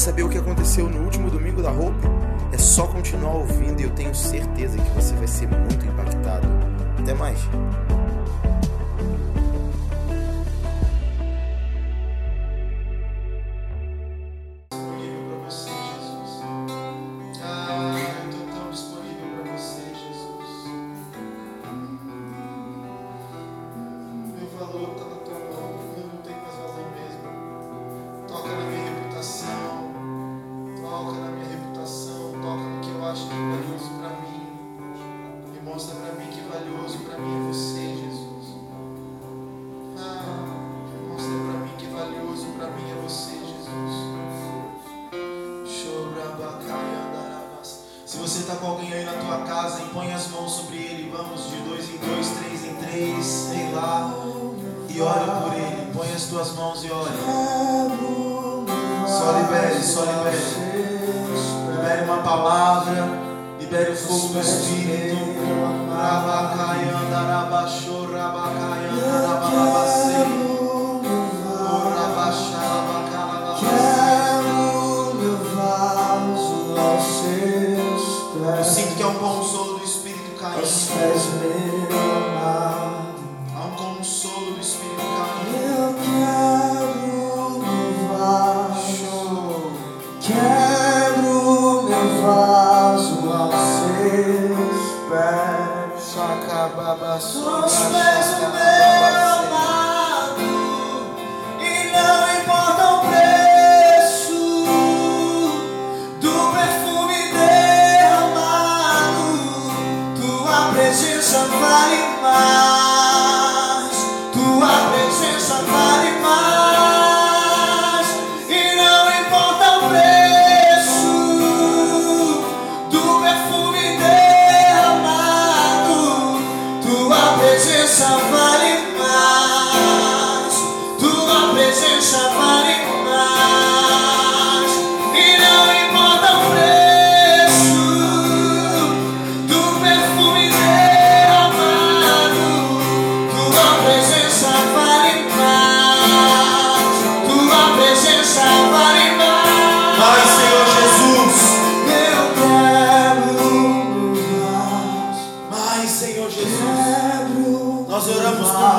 saber o que aconteceu no último domingo da roupa É só continuar ouvindo e eu tenho certeza que você vai ser muito impactado. Até mais!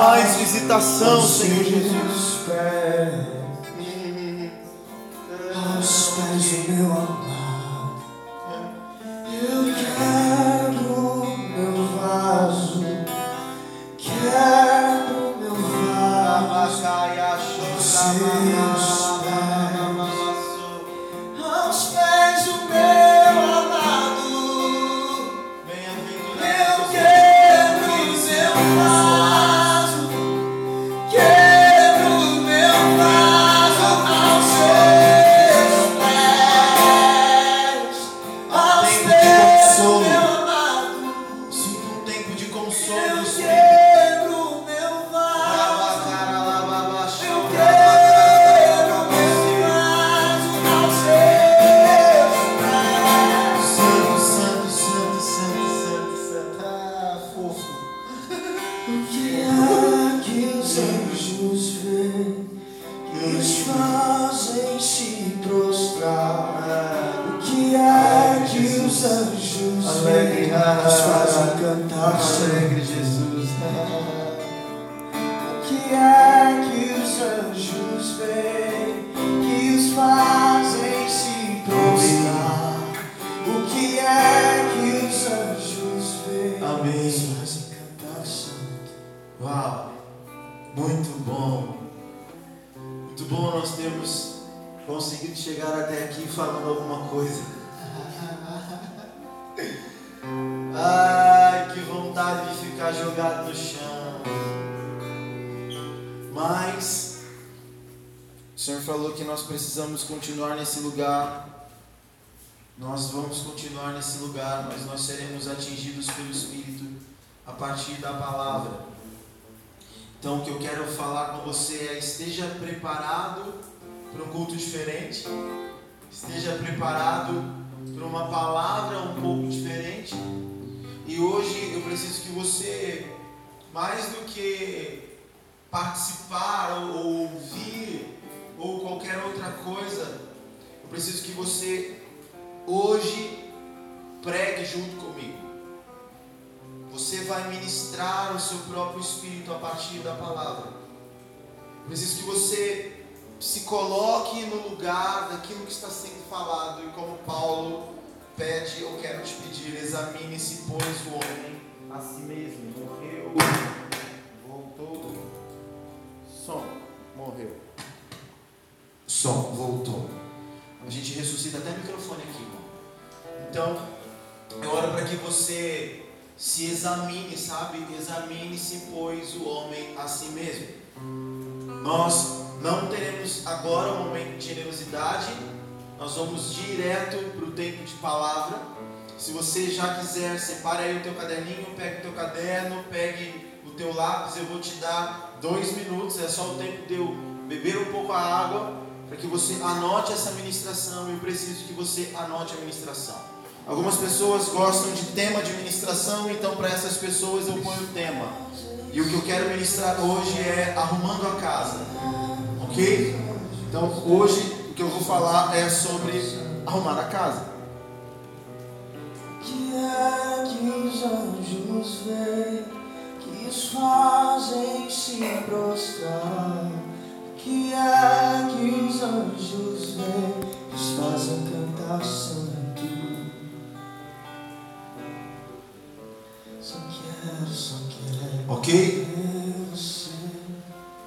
mais visitação, Senhor Jesus. continuar nesse lugar. Você vai ministrar o seu próprio espírito a partir da palavra. Preciso que você se coloque no lugar daquilo que está sendo falado e como Paulo pede, eu quero te pedir, examine-se, pois o homem a si mesmo morreu, voltou, som, morreu, som, voltou. A gente ressuscita até o microfone aqui. Então, eu oro para que você se examine, sabe? Examine-se, pois o homem a si mesmo. Nós não teremos agora um momento de generosidade, nós vamos direto para o tempo de palavra. Se você já quiser, separe aí o teu caderninho, pegue o teu caderno, pegue o teu lápis, eu vou te dar dois minutos, é só o tempo de eu beber um pouco a água, para que você anote essa ministração, eu preciso que você anote a ministração. Algumas pessoas gostam de tema de ministração, então para essas pessoas eu ponho o tema. E o que eu quero ministrar hoje é arrumando a casa. Ok? Então hoje o que eu vou falar é sobre arrumar a casa. Que é que os anjos veem, que os fazem se prostrar. Que é que os anjos veem, que os fazem cantar santo. Ok?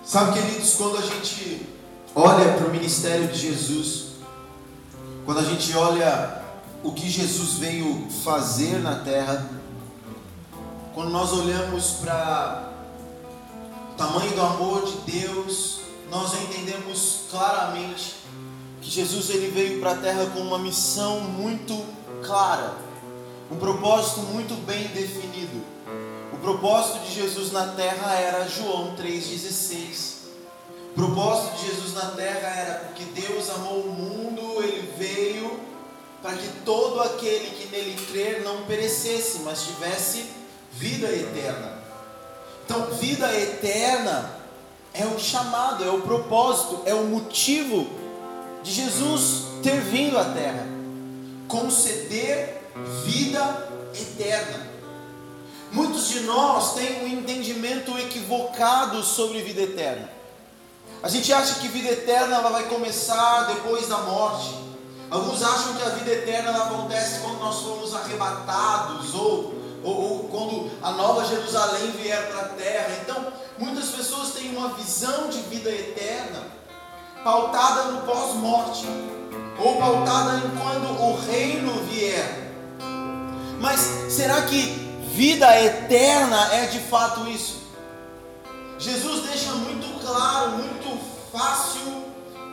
Sabe, queridos, quando a gente olha para o ministério de Jesus, quando a gente olha o que Jesus veio fazer na terra, quando nós olhamos para o tamanho do amor de Deus, nós entendemos claramente que Jesus ele veio para a terra com uma missão muito clara, um propósito muito bem definido. O propósito de Jesus na terra era João 3,16. O propósito de Jesus na terra era porque Deus amou o mundo, ele veio para que todo aquele que nele crer não perecesse, mas tivesse vida eterna. Então, vida eterna é o chamado, é o propósito, é o motivo de Jesus ter vindo à terra conceder vida eterna. Muitos de nós têm um entendimento equivocado sobre vida eterna. A gente acha que vida eterna ela vai começar depois da morte. Alguns acham que a vida eterna ela acontece quando nós formos arrebatados ou, ou, ou quando a nova Jerusalém vier para a terra. Então, muitas pessoas têm uma visão de vida eterna pautada no pós-morte ou pautada em quando o reino vier. Mas será que vida eterna é de fato isso? Jesus deixa muito claro, muito fácil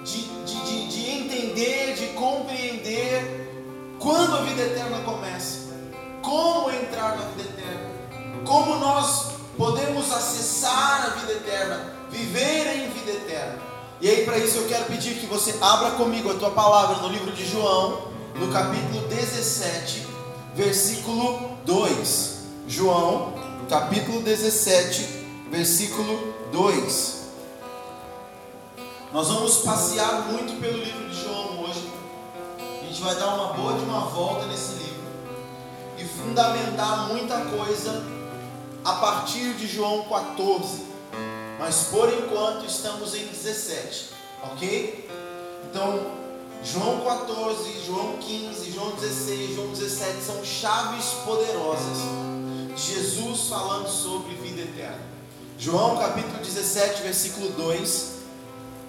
de, de, de, de entender, de compreender quando a vida eterna começa, como entrar na vida eterna, como nós podemos acessar a vida eterna, viver em vida eterna. E aí, para isso, eu quero pedir que você abra comigo a tua palavra no livro de João, no capítulo 17, versículo 2. João, capítulo 17, versículo 2. Nós vamos passear muito pelo livro de João hoje. A gente vai dar uma boa de uma volta nesse livro e fundamentar muita coisa a partir de João 14. Mas por enquanto estamos em 17, ok? Então, João 14, João 15, João 16, João 17 são chaves poderosas de Jesus falando sobre vida eterna. João capítulo 17, versículo 2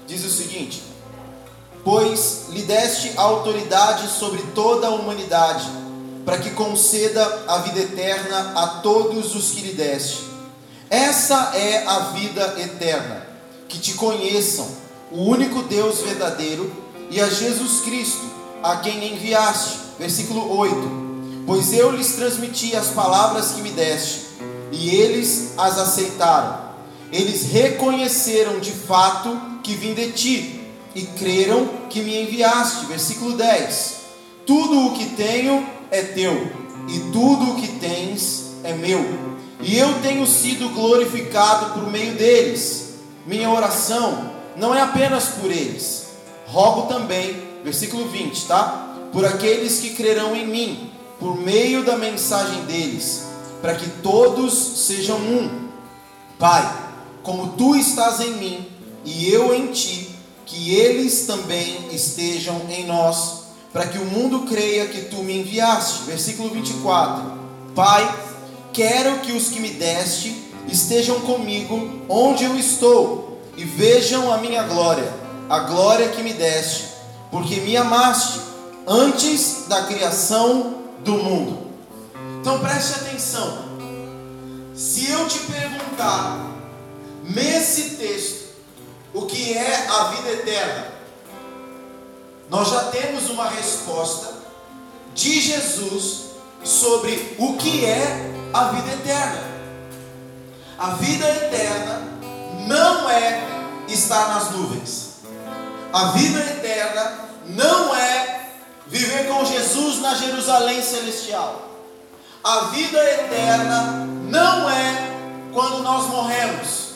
diz o seguinte: Pois lhe deste autoridade sobre toda a humanidade, para que conceda a vida eterna a todos os que lhe deste. Essa é a vida eterna, que te conheçam, o único Deus verdadeiro, e a Jesus Cristo, a quem enviaste. Versículo 8: Pois eu lhes transmiti as palavras que me deste, e eles as aceitaram. Eles reconheceram de fato que vim de ti, e creram que me enviaste. Versículo 10: Tudo o que tenho é teu, e tudo o que tens é meu, e eu tenho sido glorificado por meio deles. Minha oração não é apenas por eles, rogo também versículo 20, tá? Por aqueles que crerão em mim, por meio da mensagem deles, para que todos sejam um. Pai, como tu estás em mim e eu em ti, que eles também estejam em nós, para que o mundo creia que tu me enviaste. Versículo 24: Pai, quero que os que me deste estejam comigo onde eu estou e vejam a minha glória, a glória que me deste, porque me amaste antes da criação do mundo. Então preste atenção. Se eu te perguntar nesse texto o que é a vida eterna, nós já temos uma resposta de Jesus sobre o que é a vida eterna. A vida eterna não é estar nas nuvens. A vida eterna não é viver com Jesus na Jerusalém celestial. A vida eterna não é quando nós morremos.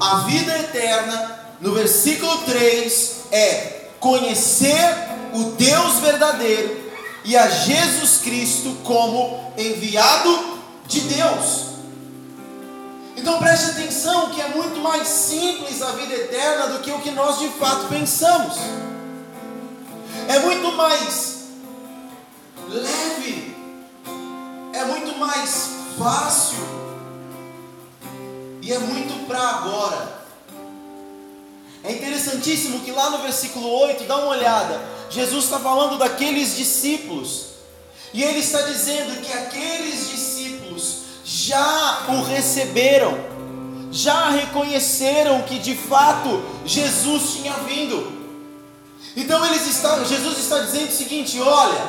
A vida eterna, no versículo 3, é conhecer o Deus verdadeiro e a Jesus Cristo como enviado de Deus. Então preste atenção que é muito mais simples a vida eterna do que o que nós de fato pensamos. É muito mais leve, é muito mais fácil e é muito para agora. É interessantíssimo que lá no versículo 8, dá uma olhada, Jesus está falando daqueles discípulos, e ele está dizendo que aqueles discípulos já o receberam, já reconheceram que de fato Jesus tinha vindo. Então eles estão, Jesus está dizendo o seguinte: olha,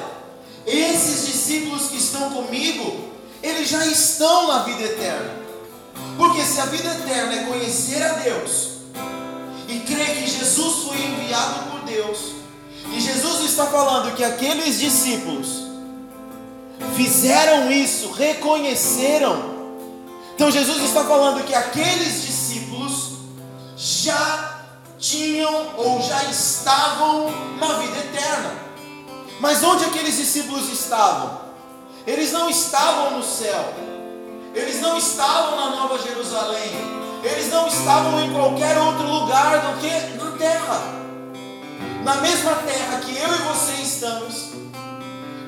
esses discípulos que estão comigo, eles já estão na vida eterna. Porque se a vida eterna é conhecer a Deus e crer que Jesus foi enviado por Deus, e Jesus está falando que aqueles discípulos fizeram isso, reconheceram. Então Jesus está falando que aqueles discípulos já tinham ou já estavam na vida eterna. Mas onde aqueles discípulos estavam? Eles não estavam no céu. Eles não estavam na Nova Jerusalém. Eles não estavam em qualquer outro lugar do que na terra. Na mesma terra que eu e você estamos,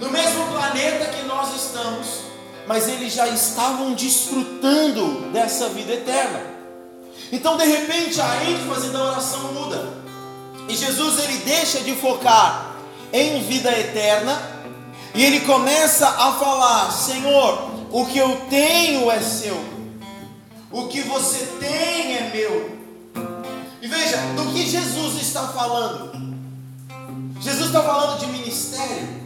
no mesmo planeta que nós estamos, mas eles já estavam desfrutando dessa vida eterna. Então, de repente, a ênfase da oração muda. E Jesus ele deixa de focar em vida eterna e ele começa a falar: Senhor, o que eu tenho é seu, o que você tem é meu. E veja, do que Jesus está falando? Jesus está falando de ministério.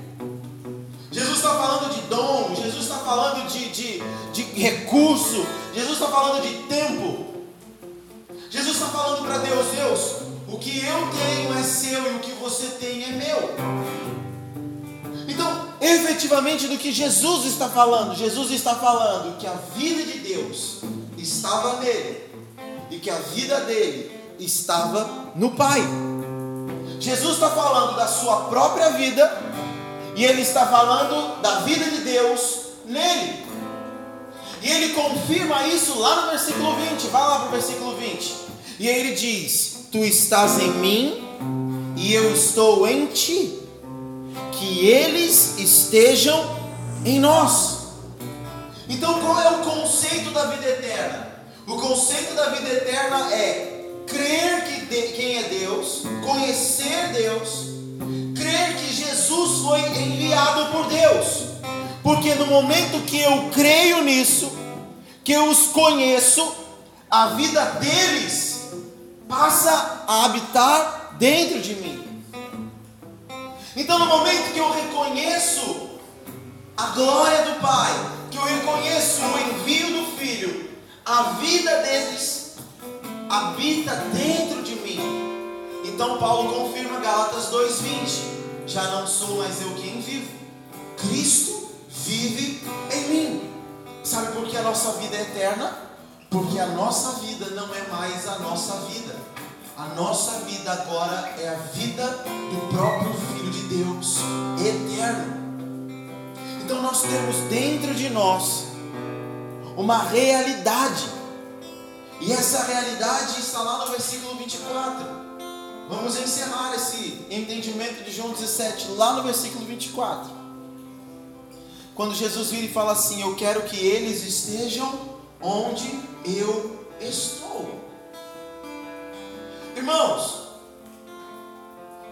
Jesus está falando de dom, Jesus está falando de, de, de recurso, Jesus está falando de tempo. Jesus está falando para Deus, Deus, o que eu tenho é seu e o que você tem é meu. Então, efetivamente, do que Jesus está falando, Jesus está falando que a vida de Deus estava nele e que a vida dele estava no Pai. Jesus está falando da sua própria vida e ele está falando da vida de Deus nele. E ele confirma isso lá no versículo 20. Vai lá para o versículo 20. E aí ele diz: Tu estás em mim e eu estou em ti. Que eles estejam em nós. Então qual é o conceito da vida eterna? O conceito da vida eterna é crer que de, quem é Deus, conhecer Deus, crer que Jesus foi enviado por Deus. Porque no momento que eu creio nisso, que eu os conheço, a vida deles passa a habitar dentro de mim. Então, no momento que eu reconheço a glória do Pai, que eu reconheço o envio do Filho, a vida deles habita dentro de mim. Então Paulo confirma Gálatas 2:20. Já não sou mais eu quem vivo. Cristo vive em mim. Sabe por que a nossa vida é eterna? Porque a nossa vida não é mais a nossa vida. A nossa vida agora é a vida do próprio Filho de Deus, eterno. Então nós temos dentro de nós uma realidade. E essa realidade está lá no versículo 24. Vamos encerrar esse entendimento de João 17, lá no versículo 24. Quando Jesus vira e fala assim: Eu quero que eles estejam onde eu estou. Irmãos,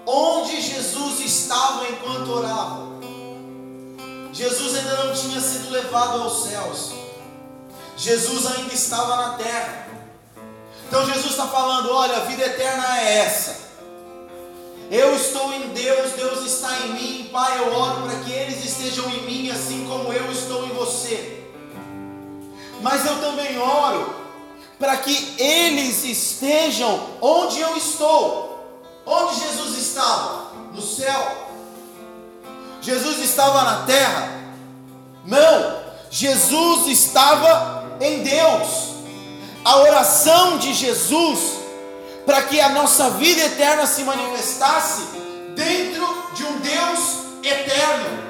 onde Jesus estava enquanto orava? Jesus ainda não tinha sido levado aos céus. Jesus ainda estava na terra. Então Jesus está falando: olha, a vida eterna é essa. Eu estou em Deus, Deus está em mim. Pai, eu oro para que eles estejam em mim, assim como eu estou em você. Mas eu também oro para que eles estejam onde eu estou. Onde Jesus estava? No céu. Jesus estava na terra? Não, Jesus estava em Deus. A oração de Jesus para que a nossa vida eterna se manifestasse dentro de um Deus eterno.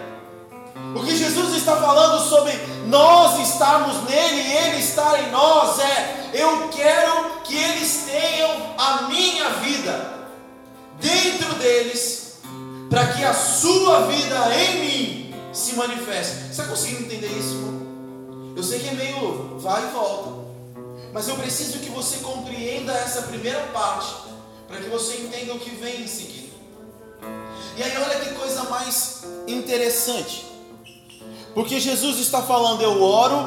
O que Jesus está falando sobre nós estarmos nele e ele estar em nós é: eu quero que eles tenham a minha vida dentro deles para que a sua vida em mim se manifeste. Você está conseguindo entender isso? Eu sei que é meio vai e volta, mas eu preciso que você compreenda essa primeira parte, para que você entenda o que vem em seguida. E aí, olha que coisa mais interessante, porque Jesus está falando: Eu oro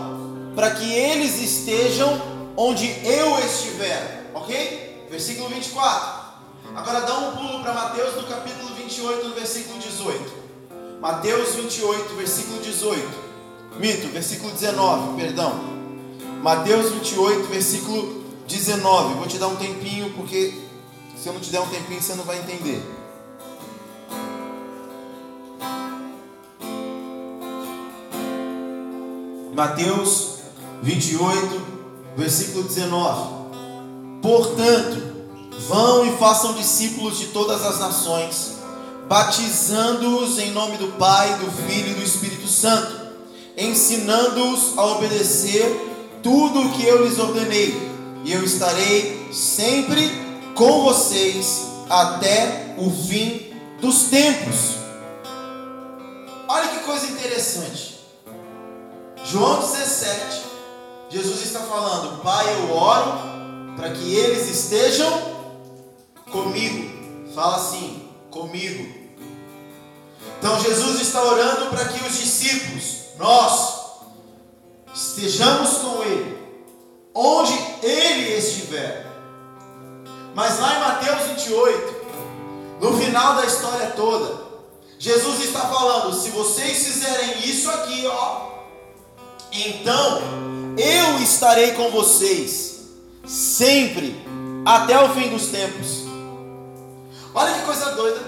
para que eles estejam onde eu estiver, ok? Versículo 24. Agora dá um pulo para Mateus no capítulo 28, no versículo 18. Mateus 28, versículo 18. Mito, versículo 19, perdão. Mateus 28, versículo 19. Vou te dar um tempinho, porque se eu não te der um tempinho, você não vai entender. Mateus 28, versículo 19. Portanto, Vão e façam discípulos de todas as nações, batizando-os em nome do Pai, do Filho e do Espírito Santo, ensinando-os a obedecer tudo o que eu lhes ordenei, e eu estarei sempre com vocês até o fim dos tempos. Olha que coisa interessante. João 17, Jesus está falando: Pai, eu oro para que eles estejam comigo. Fala assim, comigo. Então Jesus está orando para que os discípulos, nós, estejamos com Ele, onde Ele estiver. Mas lá em Mateus 28, no final da história toda, Jesus está falando: se vocês fizerem isso aqui, ó, então eu estarei com vocês sempre até o fim dos tempos. Olha que coisa doida.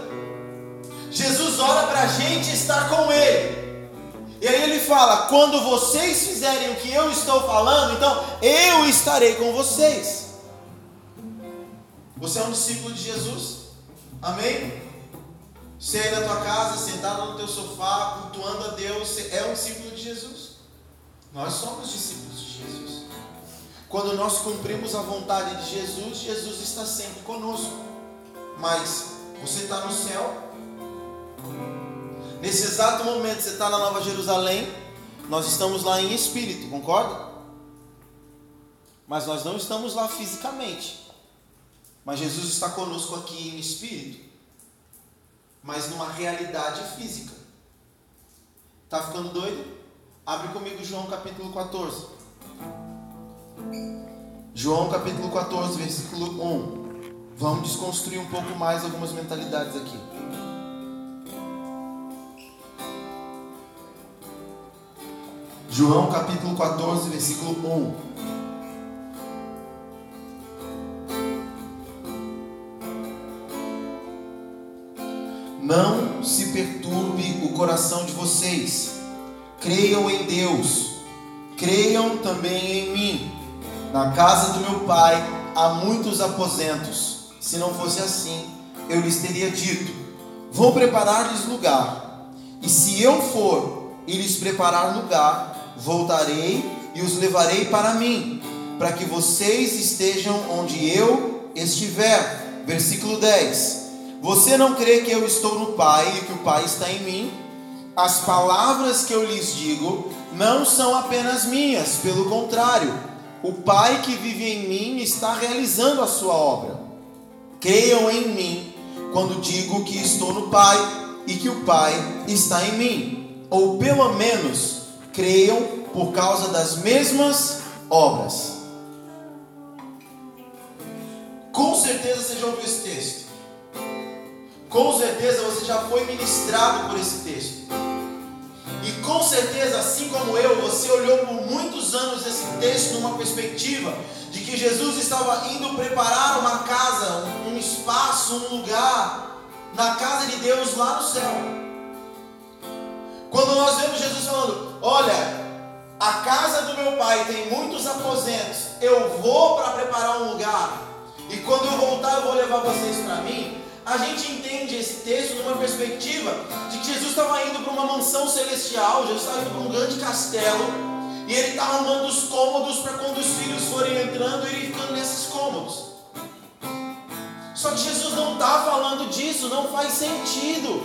Jesus ora para a gente estar com Ele. E aí ele fala: quando vocês fizerem o que eu estou falando, então eu estarei com vocês. Você é um discípulo de Jesus? Amém? Você aí na tua casa, sentado no teu sofá, cultuando a Deus, você é um discípulo de Jesus. Nós somos discípulos de Jesus. Quando nós cumprimos a vontade de Jesus, Jesus está sempre conosco mas você está no céu. Nesse exato momento você está na Nova Jerusalém, nós estamos lá em espírito, concorda? Mas nós não estamos lá fisicamente. Mas Jesus está conosco aqui em espírito, mas numa realidade física. Tá ficando doido? Abre comigo João capítulo 14. João capítulo 14, versículo 1. Vamos desconstruir um pouco mais algumas mentalidades aqui. João capítulo 14, versículo 1. Não se perturbe o coração de vocês. Creiam em Deus. Creiam também em mim. Na casa do meu pai há muitos aposentos. Se não fosse assim, eu lhes teria dito: Vou preparar-lhes lugar. E se eu for e lhes preparar lugar, voltarei e os levarei para mim, para que vocês estejam onde eu estiver. Versículo 10. Você não crê que eu estou no Pai e que o Pai está em mim? As palavras que eu lhes digo não são apenas minhas, pelo contrário, o Pai que vive em mim está realizando a sua obra. Creiam em mim quando digo que estou no Pai e que o Pai está em mim, ou pelo menos creiam por causa das mesmas obras. Com certeza você já ouviu esse texto. Com certeza você já foi ministrado por esse texto. E com certeza, assim como eu, você olhou por muitos anos esse texto numa perspectiva de que Jesus estava indo preparar uma casa, um espaço, um lugar na casa de Deus lá no céu. Quando nós vemos Jesus falando: Olha, a casa do meu pai tem muitos aposentos, eu vou para preparar um lugar, e quando eu voltar, eu vou levar vocês para mim a gente entende esse texto numa perspectiva de que Jesus estava indo para uma mansão celestial, Jesus estava indo para um grande castelo, e ele está arrumando os cômodos para quando os filhos forem entrando, ele ficando nesses cômodos. Só que Jesus não está falando disso, não faz sentido.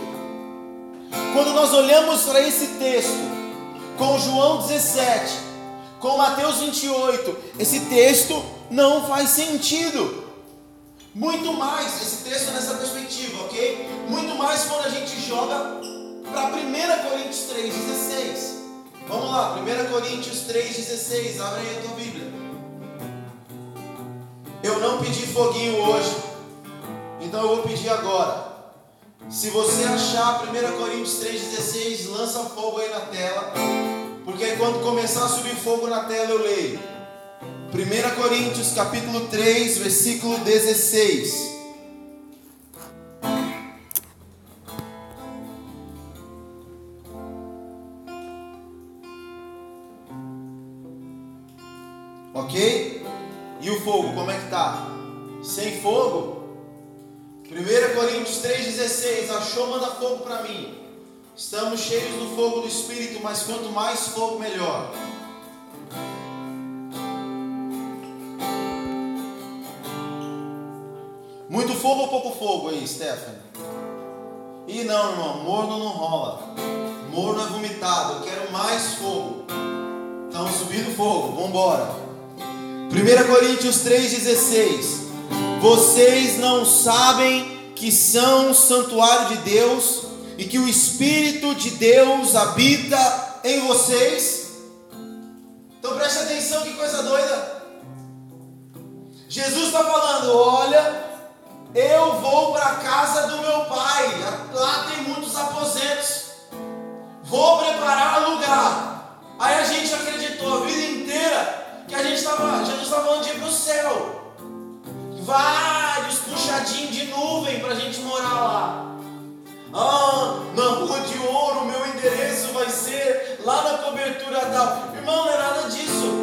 Quando nós olhamos para esse texto, com João 17, com Mateus 28, esse texto não faz sentido. Muito mais, esse texto nessa perspectiva, ok? Muito mais quando a gente joga para 1 Coríntios 3,16. Vamos lá, 1 Coríntios 3,16. Abre aí a tua Bíblia. Eu não pedi foguinho hoje, então eu vou pedir agora. Se você achar 1 Coríntios 3,16, lança fogo aí na tela. Porque aí quando começar a subir fogo na tela eu leio. 1 Coríntios capítulo 3, versículo 16. Ok? E o fogo, como é que tá? Sem fogo? 1 Coríntios 3,16 Achou, manda fogo para mim. Estamos cheios do fogo do Espírito, mas quanto mais fogo, melhor. Muito fogo ou pouco fogo aí, Stephanie? Ih, não, irmão, morno não rola. Morno é vomitado, eu quero mais fogo. Estão subindo fogo, vamos embora. 1 Coríntios 3,16 Vocês não sabem que são santuário de Deus e que o Espírito de Deus habita em vocês? Então preste atenção, que coisa doida. Jesus está falando: olha, eu vou para a casa do meu pai, lá tem muitos aposentos. Vou preparar lugar. Aí a gente acreditou a vida inteira que a gente estava, Jesus estava falando de ir para o céu. Vários puxadinhos de nuvem para a gente morar lá. Ah, na rua de ouro, meu endereço vai ser lá na cobertura tal. Irmão, não é nada disso.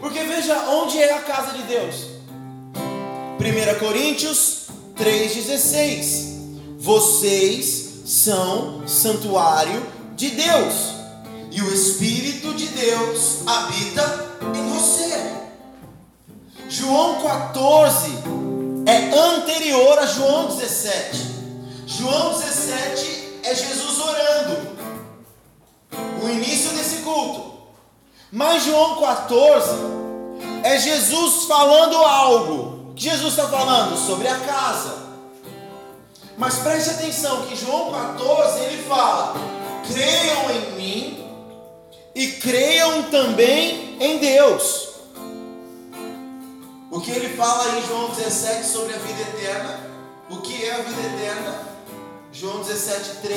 Porque veja onde é a casa de Deus. 1 Coríntios 3,16: Vocês são santuário de Deus, e o Espírito de Deus habita em você. João 14 é anterior a João 17. João 17 é Jesus orando, o início desse culto. Mas João 14 é Jesus falando algo Jesus está falando sobre a casa. Mas preste atenção que João 14 ele fala: creiam em mim e creiam também em Deus. O que ele fala em João 17 sobre a vida eterna? O que é a vida eterna? João 17,3: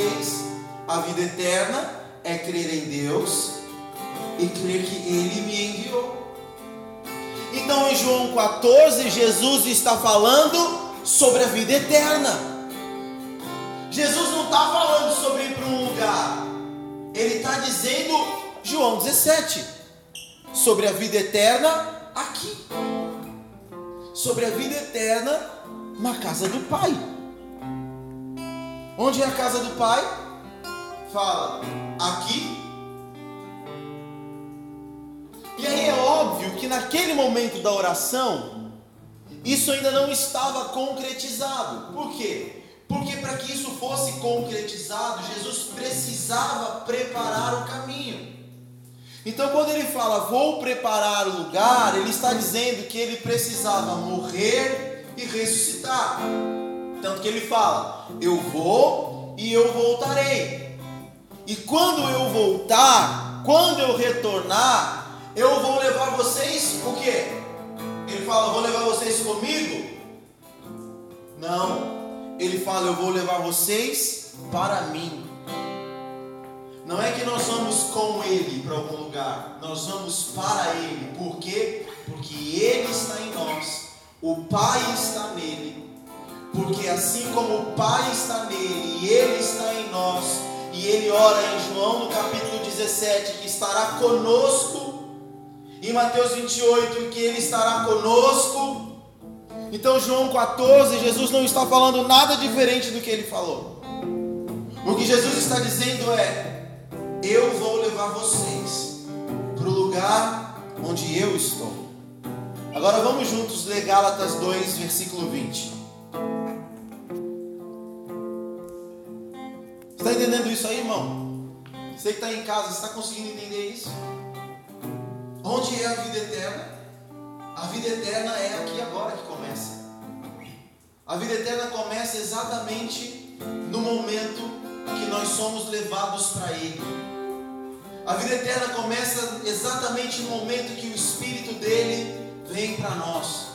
A vida eterna é crer em Deus e crer que Ele me enviou. Então em João 14, Jesus está falando sobre a vida eterna. Jesus não está falando sobre ir para um lugar, ele está dizendo, João 17, sobre a vida eterna aqui, sobre a vida eterna na casa do Pai. Onde é a casa do Pai? Fala, aqui. E aí é óbvio que naquele momento da oração, isso ainda não estava concretizado. Por quê? Porque para que isso fosse concretizado, Jesus precisava preparar o caminho. Então, quando ele fala, vou preparar o lugar, ele está dizendo que ele precisava morrer e ressuscitar. Tanto que ele fala, eu vou e eu voltarei. E quando eu voltar, quando eu retornar, eu vou levar vocês o quê? Ele fala, vou levar vocês comigo? Não. Ele fala, eu vou levar vocês para mim. Não é que nós vamos com Ele para algum lugar, nós vamos para Ele. Por quê? Porque Ele está em nós, o Pai está nele. Porque assim como o Pai está nele e Ele está em nós, e Ele ora em João no capítulo 17 que estará conosco, em Mateus 28 que Ele estará conosco. Então, João 14, Jesus não está falando nada diferente do que ele falou. O que Jesus está dizendo é: eu vou levar vocês para o lugar onde eu estou. Agora vamos juntos ler Gálatas 2, versículo 20. Está entendendo isso aí, irmão? Você que está em casa, está conseguindo entender isso? Onde é a vida eterna? A vida eterna é aqui agora que começa. A vida eterna começa exatamente no momento que nós somos levados para Ele. A vida eterna começa exatamente no momento que o Espírito dele vem para nós.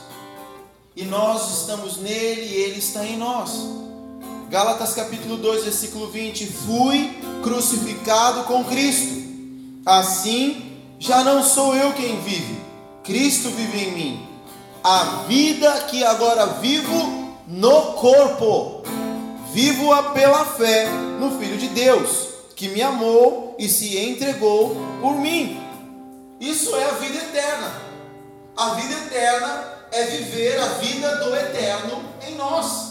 E nós estamos nele e ele está em nós. Gálatas capítulo 2, versículo 20: Fui crucificado com Cristo. Assim, já não sou eu quem vive, Cristo vive em mim. A vida que agora vivo no corpo, vivo-a pela fé no Filho de Deus que me amou e se entregou por mim. Isso é a vida eterna. A vida eterna é viver a vida do eterno em nós.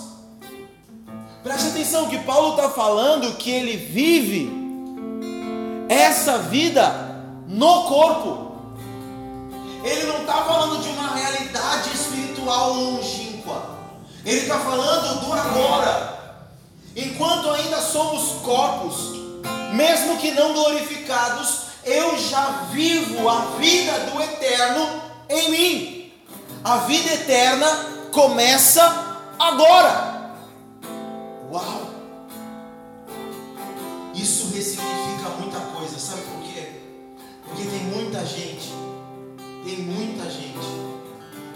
Preste atenção que Paulo está falando que ele vive essa vida no corpo. Ele não está falando de uma realidade espiritual longínqua. Ele está falando do agora. Enquanto ainda somos corpos, mesmo que não glorificados, eu já vivo a vida do eterno em mim. A vida eterna começa agora. Uau! Isso ressignifica muita coisa, sabe por quê? Porque tem muita gente, tem muita gente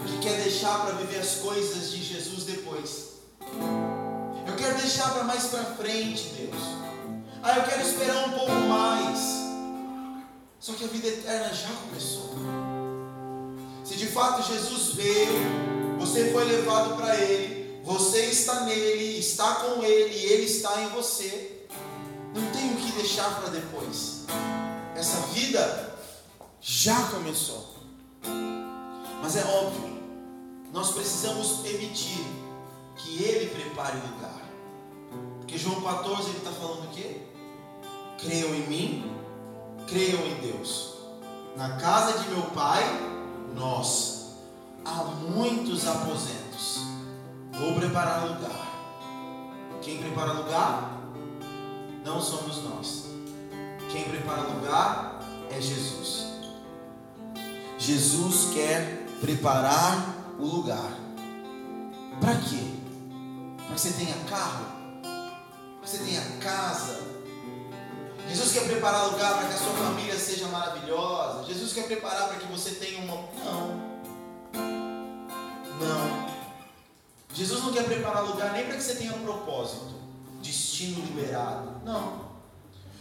que quer deixar para viver as coisas de Jesus depois. Eu quero deixar para mais para frente, Deus. Ah, eu quero esperar um pouco mais. Só que a vida eterna já começou. Se de fato Jesus veio, você foi levado para Ele, você está nele, está com Ele e Ele está em você, não tem o que deixar para depois. Essa vida já começou. Mas é óbvio, nós precisamos permitir que Ele prepare o lugar. Porque João 14 ele está falando o quê? Creiam em mim, creiam em Deus. Na casa de meu pai, nós há muitos aposentos. Vou preparar lugar. Quem prepara lugar? Não somos nós. Quem prepara lugar é Jesus. Jesus quer preparar o lugar. Para quê? Para que você tenha carro, para que você tenha casa, Jesus quer preparar lugar para que a sua família seja maravilhosa. Jesus quer preparar para que você tenha uma. Não. Não. Jesus não quer preparar lugar nem para que você tenha um propósito, destino liberado. Não.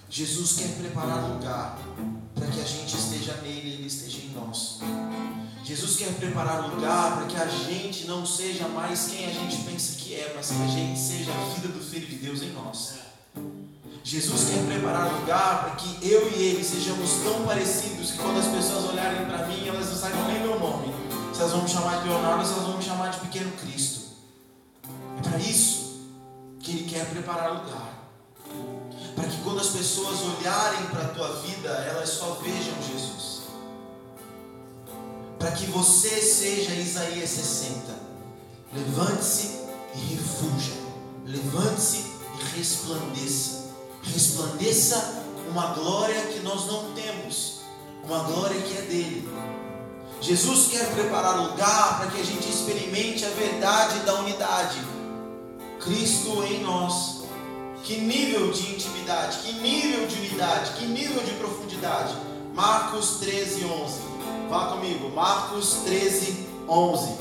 Jesus quer preparar lugar para que a gente esteja nele e ele esteja em nós. Jesus quer preparar lugar para que a gente não seja mais quem a gente pensa que é, mas que a gente seja a vida do Filho de Deus em nós. Jesus quer preparar lugar para que eu e ele sejamos tão parecidos que quando as pessoas olharem para mim, elas não saibam nem meu nome. Se elas vão me chamar de Leonardo, se elas vão me chamar de Pequeno Cristo. preparar lugar. Para que quando as pessoas olharem para a tua vida, elas só vejam Jesus. Para que você seja Isaías 60. Levante-se e refuja. Levante-se e resplandeça. Resplandeça uma glória que nós não temos, uma glória que é dele. Jesus quer preparar lugar para que a gente experimente a verdade da unidade. Cristo em nós. Que nível de intimidade, que nível de unidade, que nível de profundidade. Marcos 13, 11. Vá comigo, Marcos 13, 11.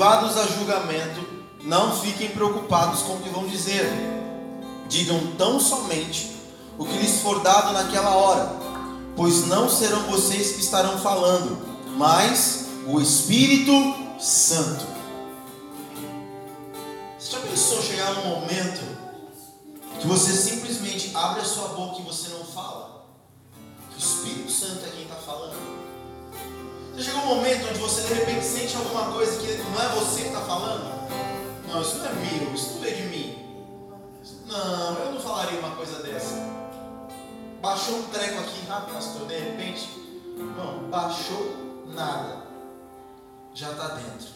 Levados a julgamento, não fiquem preocupados com o que vão dizer. Digam tão somente o que lhes for dado naquela hora, pois não serão vocês que estarão falando, mas o Espírito Santo. Você já pensou chegar um momento que você simplesmente abre a sua boca e você não fala? o Espírito Santo é quem está falando. Você chegou um momento onde você de repente sente alguma coisa que não é você que está falando? Não, isso não é meu, isso tudo é de mim. Não, eu não falaria uma coisa dessa. Baixou um treco aqui rápido, pastor, de repente. Não, baixou nada. Já está dentro.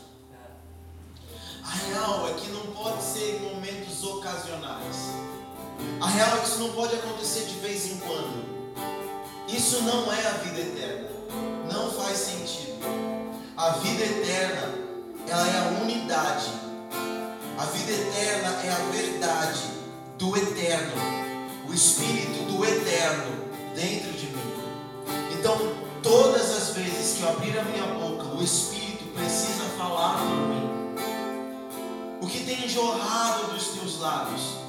A real é que não pode ser momentos ocasionais. A real é que isso não pode acontecer de vez em quando. Isso não é a vida eterna. Não faz sentido. A vida eterna, ela é a unidade. A vida eterna é a verdade do eterno, o espírito do eterno dentro de mim. Então, todas as vezes que eu abrir a minha boca, o espírito precisa falar por mim. O que tem jorrado dos teus lábios?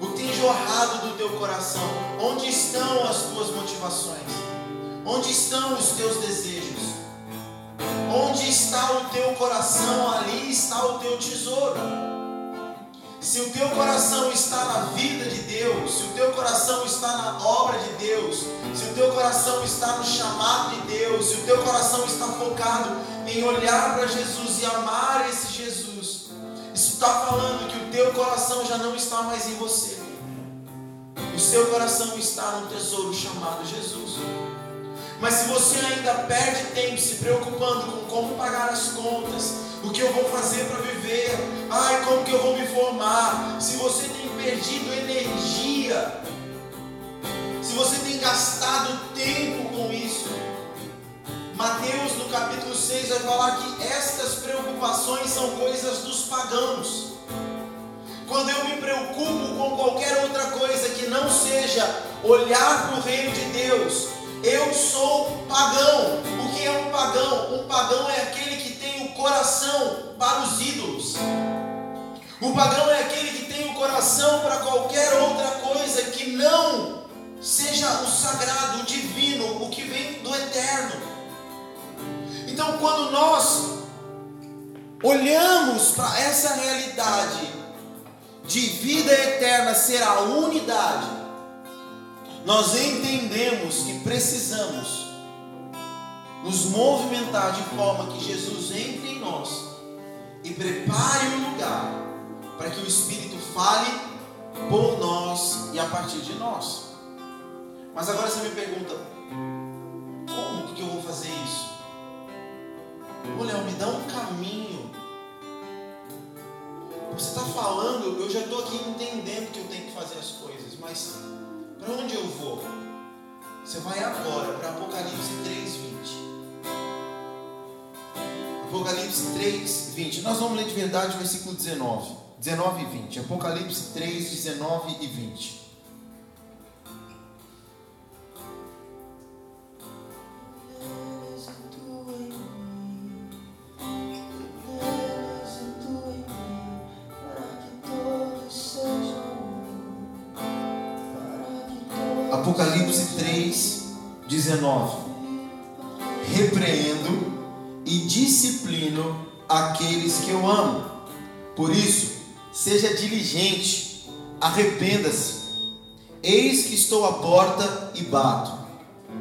o que tem jorrado do teu coração. Onde estão as tuas motivações? Onde estão os teus desejos? Onde está o teu coração, ali está o teu tesouro. Se o teu coração está na vida de Deus, se o teu coração está na obra de Deus, se o teu coração está no chamado de Deus, se o teu coração está focado em olhar para Jesus e amar esse Jesus, está falando que o teu coração já não está mais em você. O seu coração está no tesouro chamado Jesus. Mas se você ainda perde tempo se preocupando com como pagar as contas, o que eu vou fazer para viver, ai, como que eu vou me formar, se você tem perdido energia, se você tem gastado tempo com isso, Mateus no capítulo 6 vai falar que estas preocupações são coisas dos pagãos. Quando eu me preocupo com qualquer outra coisa que não seja olhar para o reino de Deus, eu sou pagão. O que é um pagão? Um pagão é aquele que tem o coração para os ídolos. O pagão é aquele que tem o coração para qualquer outra coisa que não seja o sagrado, o divino, o que vem do eterno. Então, quando nós olhamos para essa realidade de vida eterna ser a unidade, nós entendemos que precisamos nos movimentar de forma que Jesus entre em nós e prepare o lugar para que o Espírito fale por nós e a partir de nós. Mas agora você me pergunta, como que eu vou fazer isso? Ô Léo, me dá um caminho. Você está falando, eu já estou aqui entendendo que eu tenho que fazer as coisas, mas para onde eu vou? Você vai agora para Apocalipse 3, 20. Apocalipse 3, 20. Nós vamos ler de verdade o versículo 19. 19 e 20. Apocalipse 3, 19 e 20. 19. Repreendo e disciplino aqueles que eu amo. Por isso, seja diligente, arrependa-se. Eis que estou à porta e bato.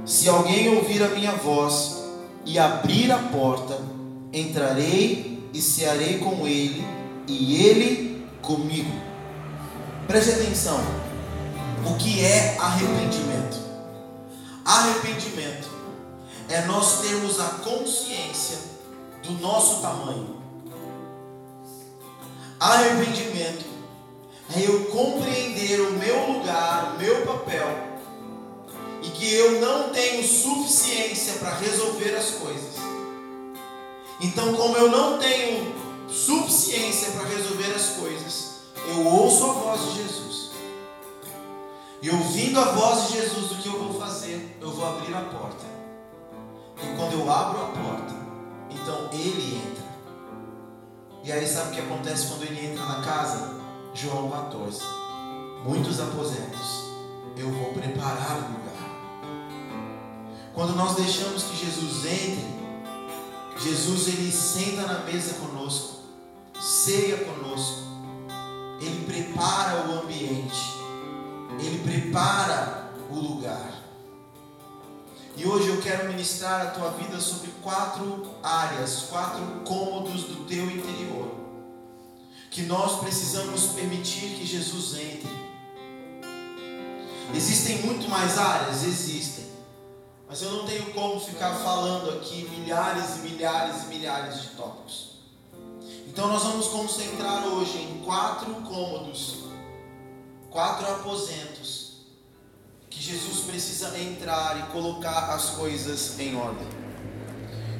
Se alguém ouvir a minha voz e abrir a porta, entrarei e cearei com ele e ele comigo. Preste atenção. O que é arrependimento? Arrependimento é nós termos a consciência do nosso tamanho. Arrependimento é eu compreender o meu lugar, o meu papel, e que eu não tenho suficiência para resolver as coisas. Então, como eu não tenho suficiência para resolver as coisas, eu ouço a voz de Jesus. E ouvindo a voz de Jesus, o que eu vou fazer? Eu vou abrir a porta. E quando eu abro a porta, então ele entra. E aí sabe o que acontece quando ele entra na casa? João 14. Muitos aposentos. Eu vou preparar o lugar. Quando nós deixamos que Jesus entre, Jesus ele senta na mesa conosco, ceia conosco. Ele prepara o ambiente. Ele prepara o lugar. E hoje eu quero ministrar a tua vida sobre quatro áreas, quatro cômodos do teu interior, que nós precisamos permitir que Jesus entre. Existem muito mais áreas? Existem. Mas eu não tenho como ficar falando aqui milhares e milhares e milhares de tópicos. Então nós vamos concentrar hoje em quatro cômodos, quatro aposentos que Jesus precisa entrar e colocar as coisas em ordem.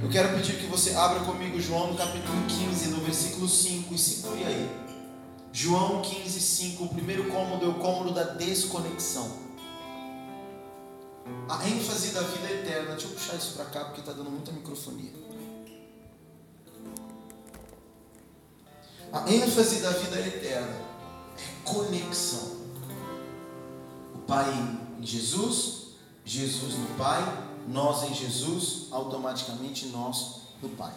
Eu quero pedir que você abra comigo João no capítulo 15, no versículo 5, e segure aí. João 15, 5, o primeiro cômodo é o cômodo da desconexão. A ênfase da vida eterna. Deixa eu puxar isso para cá porque está dando muita microfonia. A ênfase da vida eterna é conexão. Pai em Jesus, Jesus no Pai, nós em Jesus, automaticamente nós no Pai.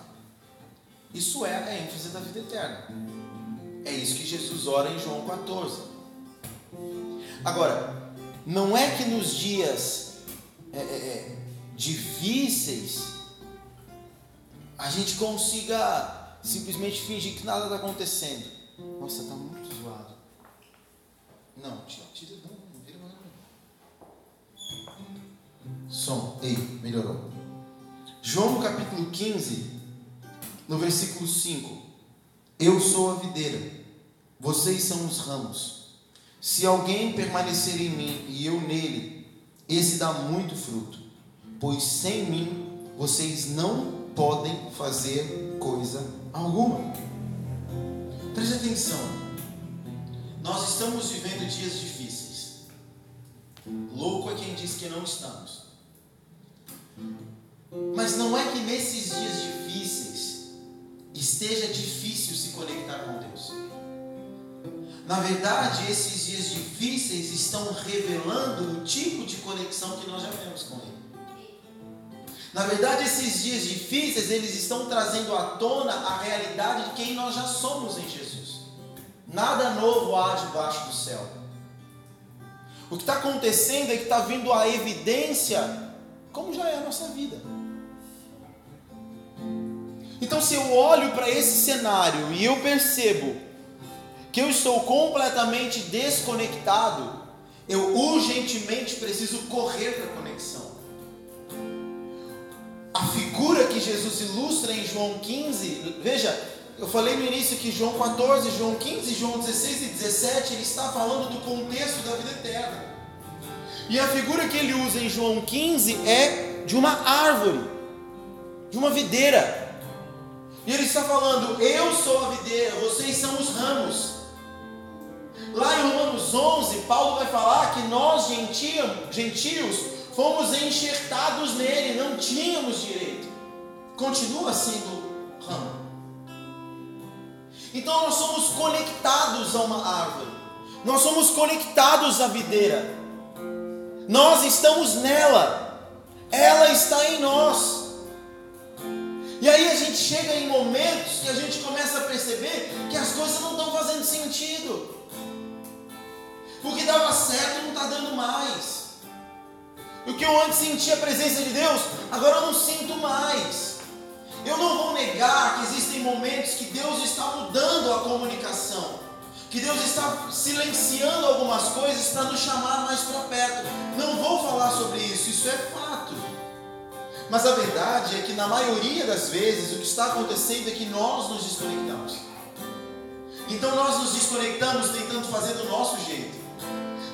Isso é a ênfase da vida eterna. É isso que Jesus ora em João 14. Agora, não é que nos dias é, é, é difíceis a gente consiga simplesmente fingir que nada está acontecendo. Nossa, está muito zoado. Não, tira, Som. Ei, melhorou. João capítulo 15, no versículo 5. Eu sou a videira, vocês são os ramos. Se alguém permanecer em mim e eu nele, esse dá muito fruto, pois sem mim vocês não podem fazer coisa alguma. Preste atenção. Nós estamos vivendo dias difíceis. Louco é quem diz que não estamos. Mas não é que nesses dias difíceis esteja difícil se conectar com Deus. Na verdade, esses dias difíceis estão revelando o tipo de conexão que nós já temos com Ele. Na verdade, esses dias difíceis, eles estão trazendo à tona a realidade de quem nós já somos em Jesus. Nada novo há debaixo do céu. O que está acontecendo é que está vindo a evidência como já é a nossa vida. Então, se eu olho para esse cenário e eu percebo que eu estou completamente desconectado, eu urgentemente preciso correr para a conexão. A figura que Jesus ilustra em João 15, veja, eu falei no início que João 14, João 15, João 16 e 17, ele está falando do contexto da vida eterna. E a figura que ele usa em João 15 é de uma árvore, de uma videira. E ele está falando: Eu sou a videira, vocês são os ramos. Lá em Romanos 11, Paulo vai falar que nós, gentios, fomos enxertados nele, não tínhamos direito. Continua sendo ramo. Então nós somos conectados a uma árvore, nós somos conectados à videira. Nós estamos nela. ela está em nós. E aí a gente chega em momentos que a gente começa a perceber que as coisas não estão fazendo sentido. O que dava certo não está dando mais. O que eu antes sentia a presença de Deus, agora eu não sinto mais. Eu não vou negar que existem momentos que Deus está mudando a comunicação, que Deus está silenciando algumas coisas para nos chamar mais para perto. Não vou falar sobre isso, isso é fato. Mas a verdade é que na maioria das vezes o que está acontecendo é que nós nos desconectamos. Então nós nos desconectamos tentando fazer do nosso jeito.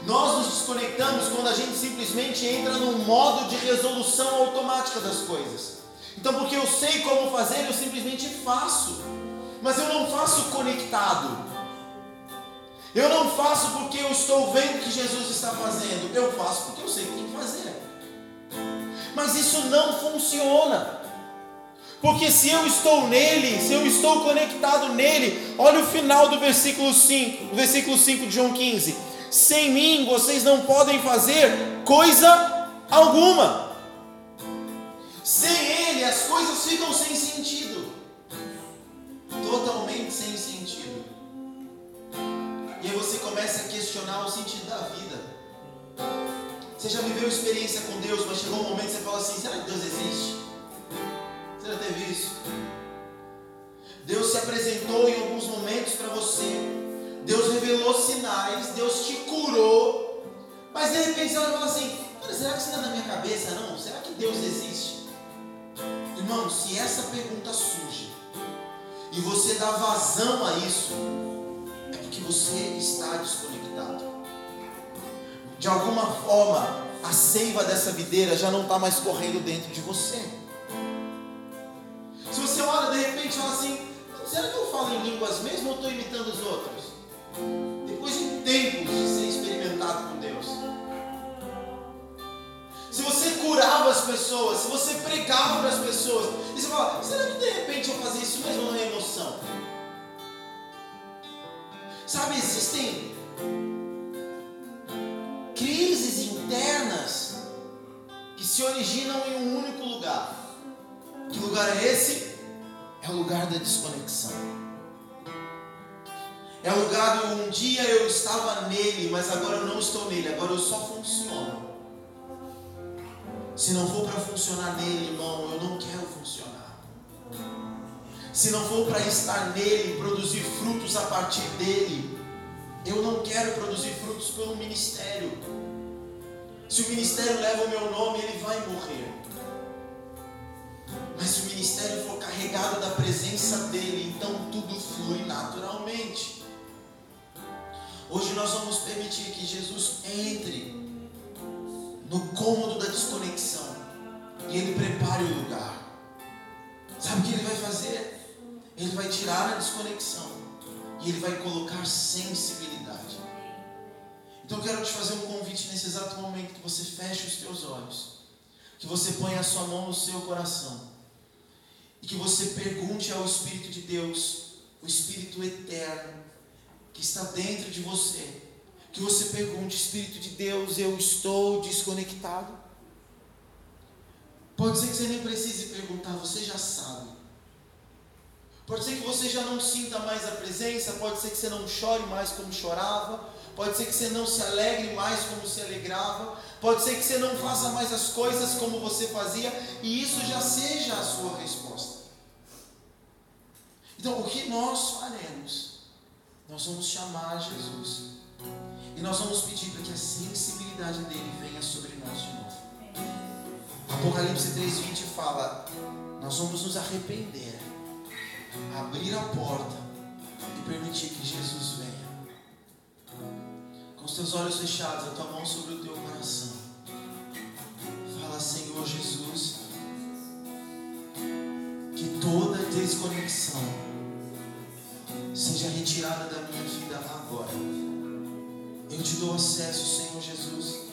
Nós nos desconectamos quando a gente simplesmente entra num modo de resolução automática das coisas. Então, porque eu sei como fazer, eu simplesmente faço. Mas eu não faço conectado. Eu não faço porque eu estou vendo que Jesus está fazendo. Eu faço porque eu sei o que tem que fazer. Mas isso não funciona. Porque se eu estou nele, se eu estou conectado nele, olha o final do versículo 5, versículo 5 de João 15 sem mim vocês não podem fazer coisa alguma. Sem Ele as coisas ficam sem sentido, totalmente sem sentido. E aí você começa a questionar o sentido da vida. Você já viveu experiência com Deus, mas chegou um momento que você fala assim: será que Deus existe? Você já teve isso? Deus se apresentou em alguns momentos para você Deus revelou sinais, Deus te curou, mas de repente você vai falar assim: será que isso não é na minha cabeça? Não? Será que Deus existe? Irmão, se essa pergunta surge e você dá vazão a isso, é porque você está desconectado. De alguma forma, a seiva dessa videira já não está mais correndo dentro de você. Se você olha de repente e fala assim, será que eu falo em línguas mesmo ou estou imitando os outros? Depois de tempos de ser experimentado com Deus. Se você curava as pessoas, se você pregava para as pessoas, e você fala, será que de repente eu fazia isso mesmo na emoção? Sabe, existem crises internas que se originam em um único lugar. Que lugar é esse? É o lugar da desconexão. É o lugar onde um dia eu estava nele, mas agora eu não estou nele, agora eu só funciono. Se não for para funcionar nele, irmão, eu não quero funcionar. Se não for para estar nele, produzir frutos a partir dele, eu não quero produzir frutos pelo ministério. Se o ministério leva o meu nome, ele vai morrer. Mas se o ministério for carregado da presença dele, então tudo flui naturalmente. Hoje nós vamos permitir que Jesus entre no cômodo da desconexão e ele prepare o lugar. Sabe o que ele vai fazer? Ele vai tirar a desconexão e ele vai colocar sensibilidade. Então eu quero te fazer um convite nesse exato momento que você feche os teus olhos, que você ponha a sua mão no seu coração e que você pergunte ao Espírito de Deus, o Espírito eterno, que está dentro de você. Que você pergunte, Espírito de Deus, eu estou desconectado? Pode ser que você nem precise perguntar, você já sabe. Pode ser que você já não sinta mais a presença, pode ser que você não chore mais como chorava, pode ser que você não se alegre mais como se alegrava, pode ser que você não faça mais as coisas como você fazia, e isso já seja a sua resposta. Então, o que nós faremos? Nós vamos chamar Jesus. E nós vamos pedir para que a sensibilidade dele venha sobre nós de novo. Apocalipse 3,20 fala: Nós vamos nos arrepender, abrir a porta e permitir que Jesus venha. Com os teus olhos fechados, a tua mão sobre o teu coração. Fala, Senhor Jesus, que toda desconexão seja retirada da minha vida agora. Eu te dou acesso, Senhor Jesus,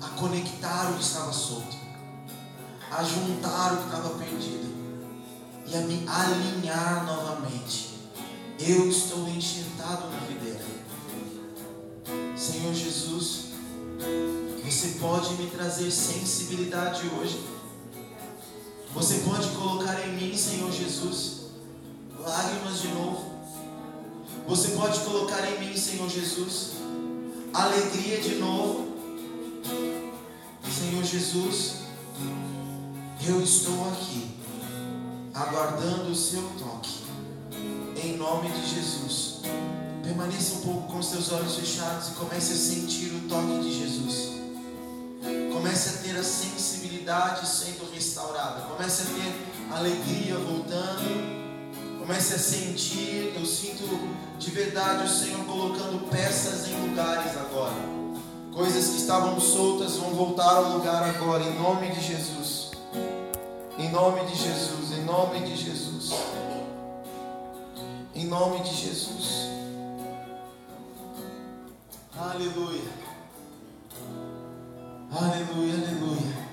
a conectar o que estava solto, a juntar o que estava perdido e a me alinhar novamente. Eu estou enxertado na videira. Senhor Jesus, Você pode me trazer sensibilidade hoje. Você pode colocar em mim, Senhor Jesus, lágrimas de novo. Você pode colocar em mim, Senhor Jesus, alegria de novo. Senhor Jesus, eu estou aqui, aguardando o seu toque. Em nome de Jesus. Permaneça um pouco com seus olhos fechados e comece a sentir o toque de Jesus. Comece a ter a sensibilidade sendo restaurada. Comece a ter alegria voltando. Comece a sentir. Eu sinto de verdade o Senhor colocando peças em lugares agora. Coisas que estavam soltas vão voltar ao lugar agora, em nome de Jesus. Em nome de Jesus, em nome de Jesus. Em nome de Jesus. Aleluia. Aleluia, aleluia.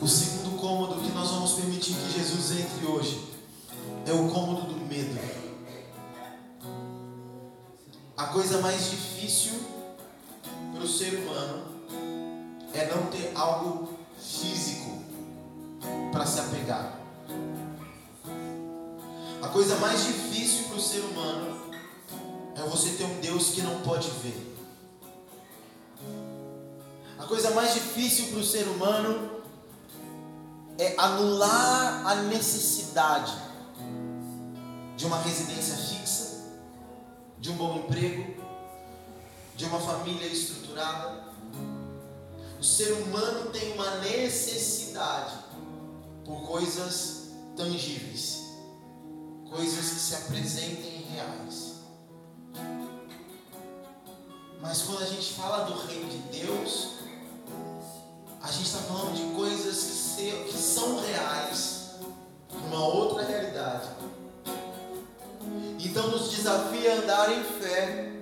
O segundo cômodo que nós vamos permitir que Jesus entre hoje é o cômodo do medo. A coisa mais difícil para o ser humano é não ter algo físico para se apegar. A coisa mais difícil para o ser humano é você ter um Deus que não pode ver. A coisa mais difícil para o ser humano é anular a necessidade de uma residência fixa, de um bom emprego, de uma família estruturada. O ser humano tem uma necessidade por coisas tangíveis, coisas que se apresentem reais. Mas quando a gente fala do reino de Deus, a gente está falando de coisas que, se, que são reais, numa outra realidade. Então nos desafia a andar em fé,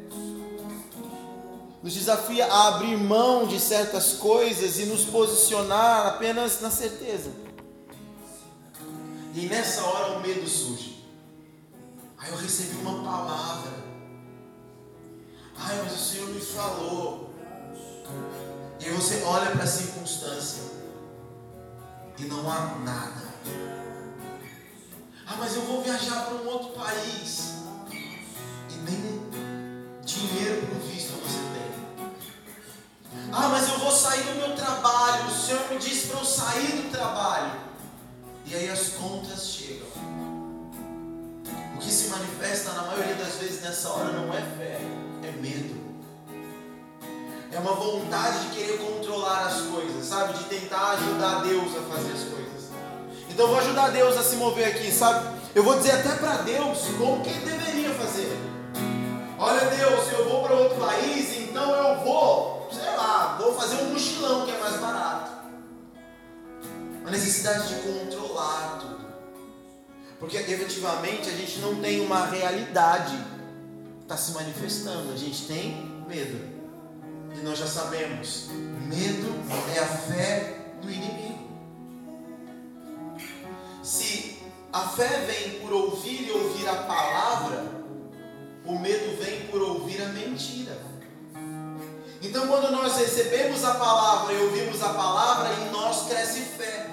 nos desafia a abrir mão de certas coisas e nos posicionar apenas na certeza. E nessa hora o medo surge. Aí eu recebi uma palavra. Ai, mas o Senhor me falou. E você olha para a circunstância e não há nada. Ah, mas eu vou viajar para um outro país e nem dinheiro para o visto você tem. Ah, mas eu vou sair do meu trabalho. O Senhor me disse para eu sair do trabalho. E aí as contas chegam. O que se manifesta na maioria das vezes nessa hora não é fé, é medo. É uma vontade de querer controlar as coisas, sabe? De tentar ajudar Deus a fazer as coisas. Então vou ajudar Deus a se mover aqui, sabe? Eu vou dizer até para Deus como que deveria fazer. Olha Deus, eu vou para outro país, então eu vou, sei lá, vou fazer um mochilão que é mais barato. A necessidade de controlar tudo. Porque efetivamente a gente não tem uma realidade que está se manifestando, a gente tem medo. E nós já sabemos, medo é a fé do inimigo. Se a fé vem por ouvir e ouvir a palavra, o medo vem por ouvir a mentira. Então, quando nós recebemos a palavra e ouvimos a palavra, em nós cresce fé.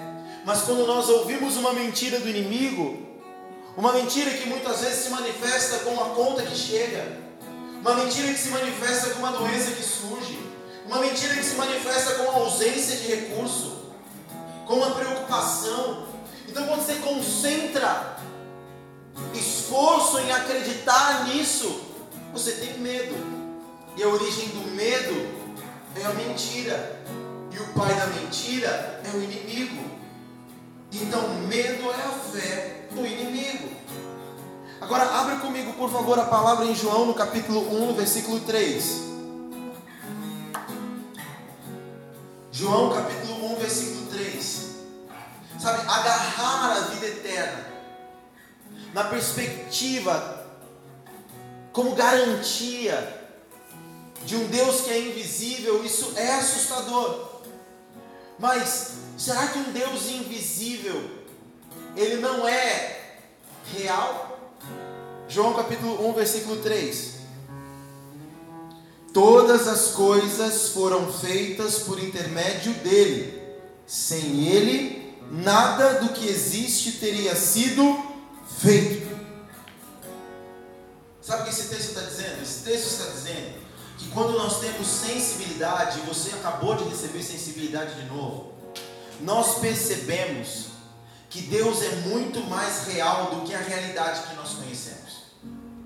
Mas quando nós ouvimos uma mentira do inimigo, uma mentira que muitas vezes se manifesta com uma conta que chega, uma mentira que se manifesta com uma doença que surge, uma mentira que se manifesta com a ausência de recurso, com uma preocupação. Então, quando você concentra esforço em acreditar nisso, você tem medo. E a origem do medo é a mentira. E o pai da mentira é o inimigo. Então, medo é a fé do inimigo. Agora, abre comigo, por favor, a palavra em João, no capítulo 1, versículo 3. João, capítulo 1, versículo 3. Sabe, agarrar a vida eterna na perspectiva, como garantia de um Deus que é invisível, isso é assustador. Mas será que um Deus invisível ele não é real? João capítulo 1, versículo 3. Todas as coisas foram feitas por intermédio dele. Sem ele, nada do que existe teria sido feito. Sabe o que esse texto está dizendo? Esse texto está dizendo que quando nós temos sensibilidade, você acabou de receber sensibilidade de novo, nós percebemos que Deus é muito mais real do que a realidade que nós conhecemos.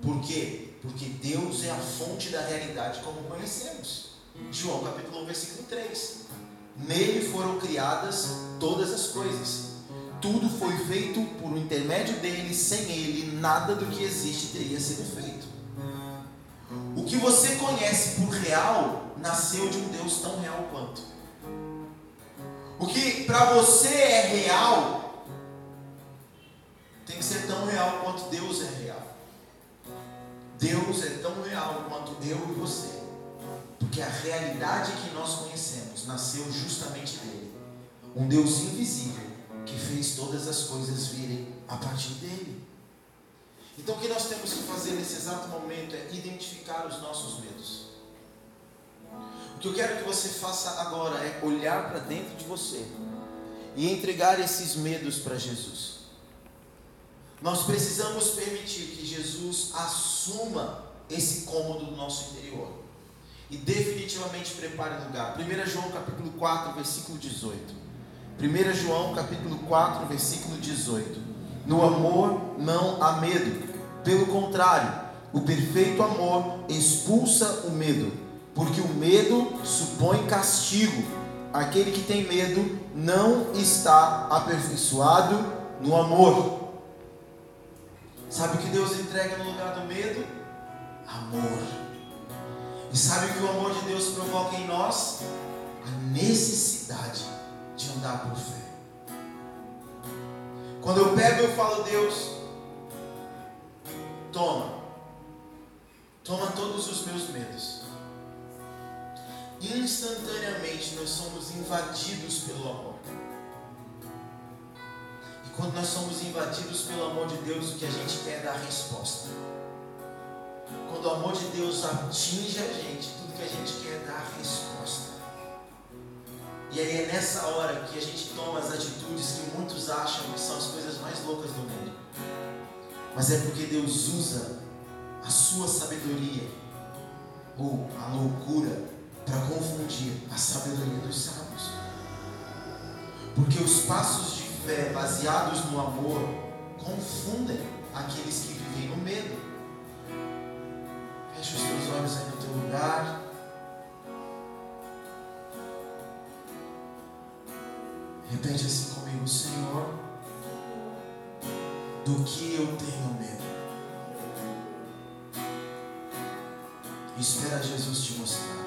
Por quê? Porque Deus é a fonte da realidade como conhecemos. João capítulo 1, versículo 3. Nele foram criadas todas as coisas. Tudo foi feito por intermédio dele, sem ele, nada do que existe teria sido feito. O que você conhece por real nasceu de um Deus tão real quanto. O que para você é real tem que ser tão real quanto Deus é real. Deus é tão real quanto eu e você. Porque a realidade que nós conhecemos nasceu justamente dele. Um Deus invisível que fez todas as coisas virem a partir dele. Então o que nós temos que fazer nesse exato momento é identificar os nossos medos. O que eu quero que você faça agora é olhar para dentro de você e entregar esses medos para Jesus. Nós precisamos permitir que Jesus assuma esse cômodo do nosso interior e definitivamente prepare lugar. 1 João capítulo 4, versículo 18. 1 João capítulo 4, versículo 18. No amor não há medo. Pelo contrário, o perfeito amor expulsa o medo, porque o medo supõe castigo. Aquele que tem medo não está aperfeiçoado no amor. Sabe o que Deus entrega no lugar do medo? Amor. E sabe o que o amor de Deus provoca em nós? A necessidade de andar por fé. Quando eu pego e falo, Deus, toma, toma todos os meus medos. Instantaneamente nós somos invadidos pelo amor quando nós somos invadidos pelo amor de Deus, o que a gente quer é dar resposta. Quando o amor de Deus atinge a gente, tudo que a gente quer é dar resposta. E aí é nessa hora que a gente toma as atitudes que muitos acham que são as coisas mais loucas do mundo. Mas é porque Deus usa a sua sabedoria ou a loucura para confundir a sabedoria dos sábios. Porque os passos de fé baseados no amor confundem aqueles que vivem no medo. Feche os teus olhos aí no teu lugar. Repete assim comigo, Senhor, do que eu tenho medo. Espera Jesus te mostrar.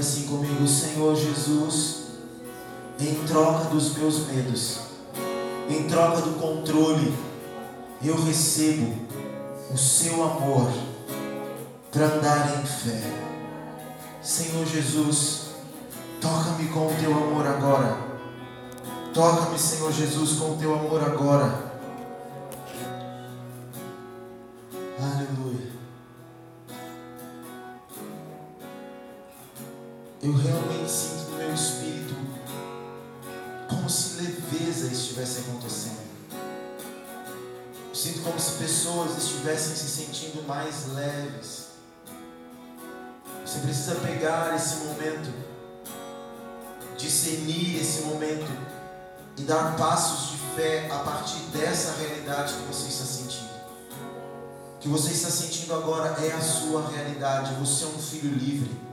Repita assim comigo: Senhor Jesus, em troca dos meus medos, em troca do controle, eu recebo o seu amor para andar em fé. Senhor Jesus, toca-me com o teu amor agora. Toca-me, Senhor Jesus, com o teu amor agora. Eu realmente sinto no meu espírito como se leveza estivesse acontecendo. Eu sinto como se pessoas estivessem se sentindo mais leves. Você precisa pegar esse momento, discernir esse momento e dar passos de fé a partir dessa realidade que você está sentindo. O que você está sentindo agora é a sua realidade. Você é um filho livre.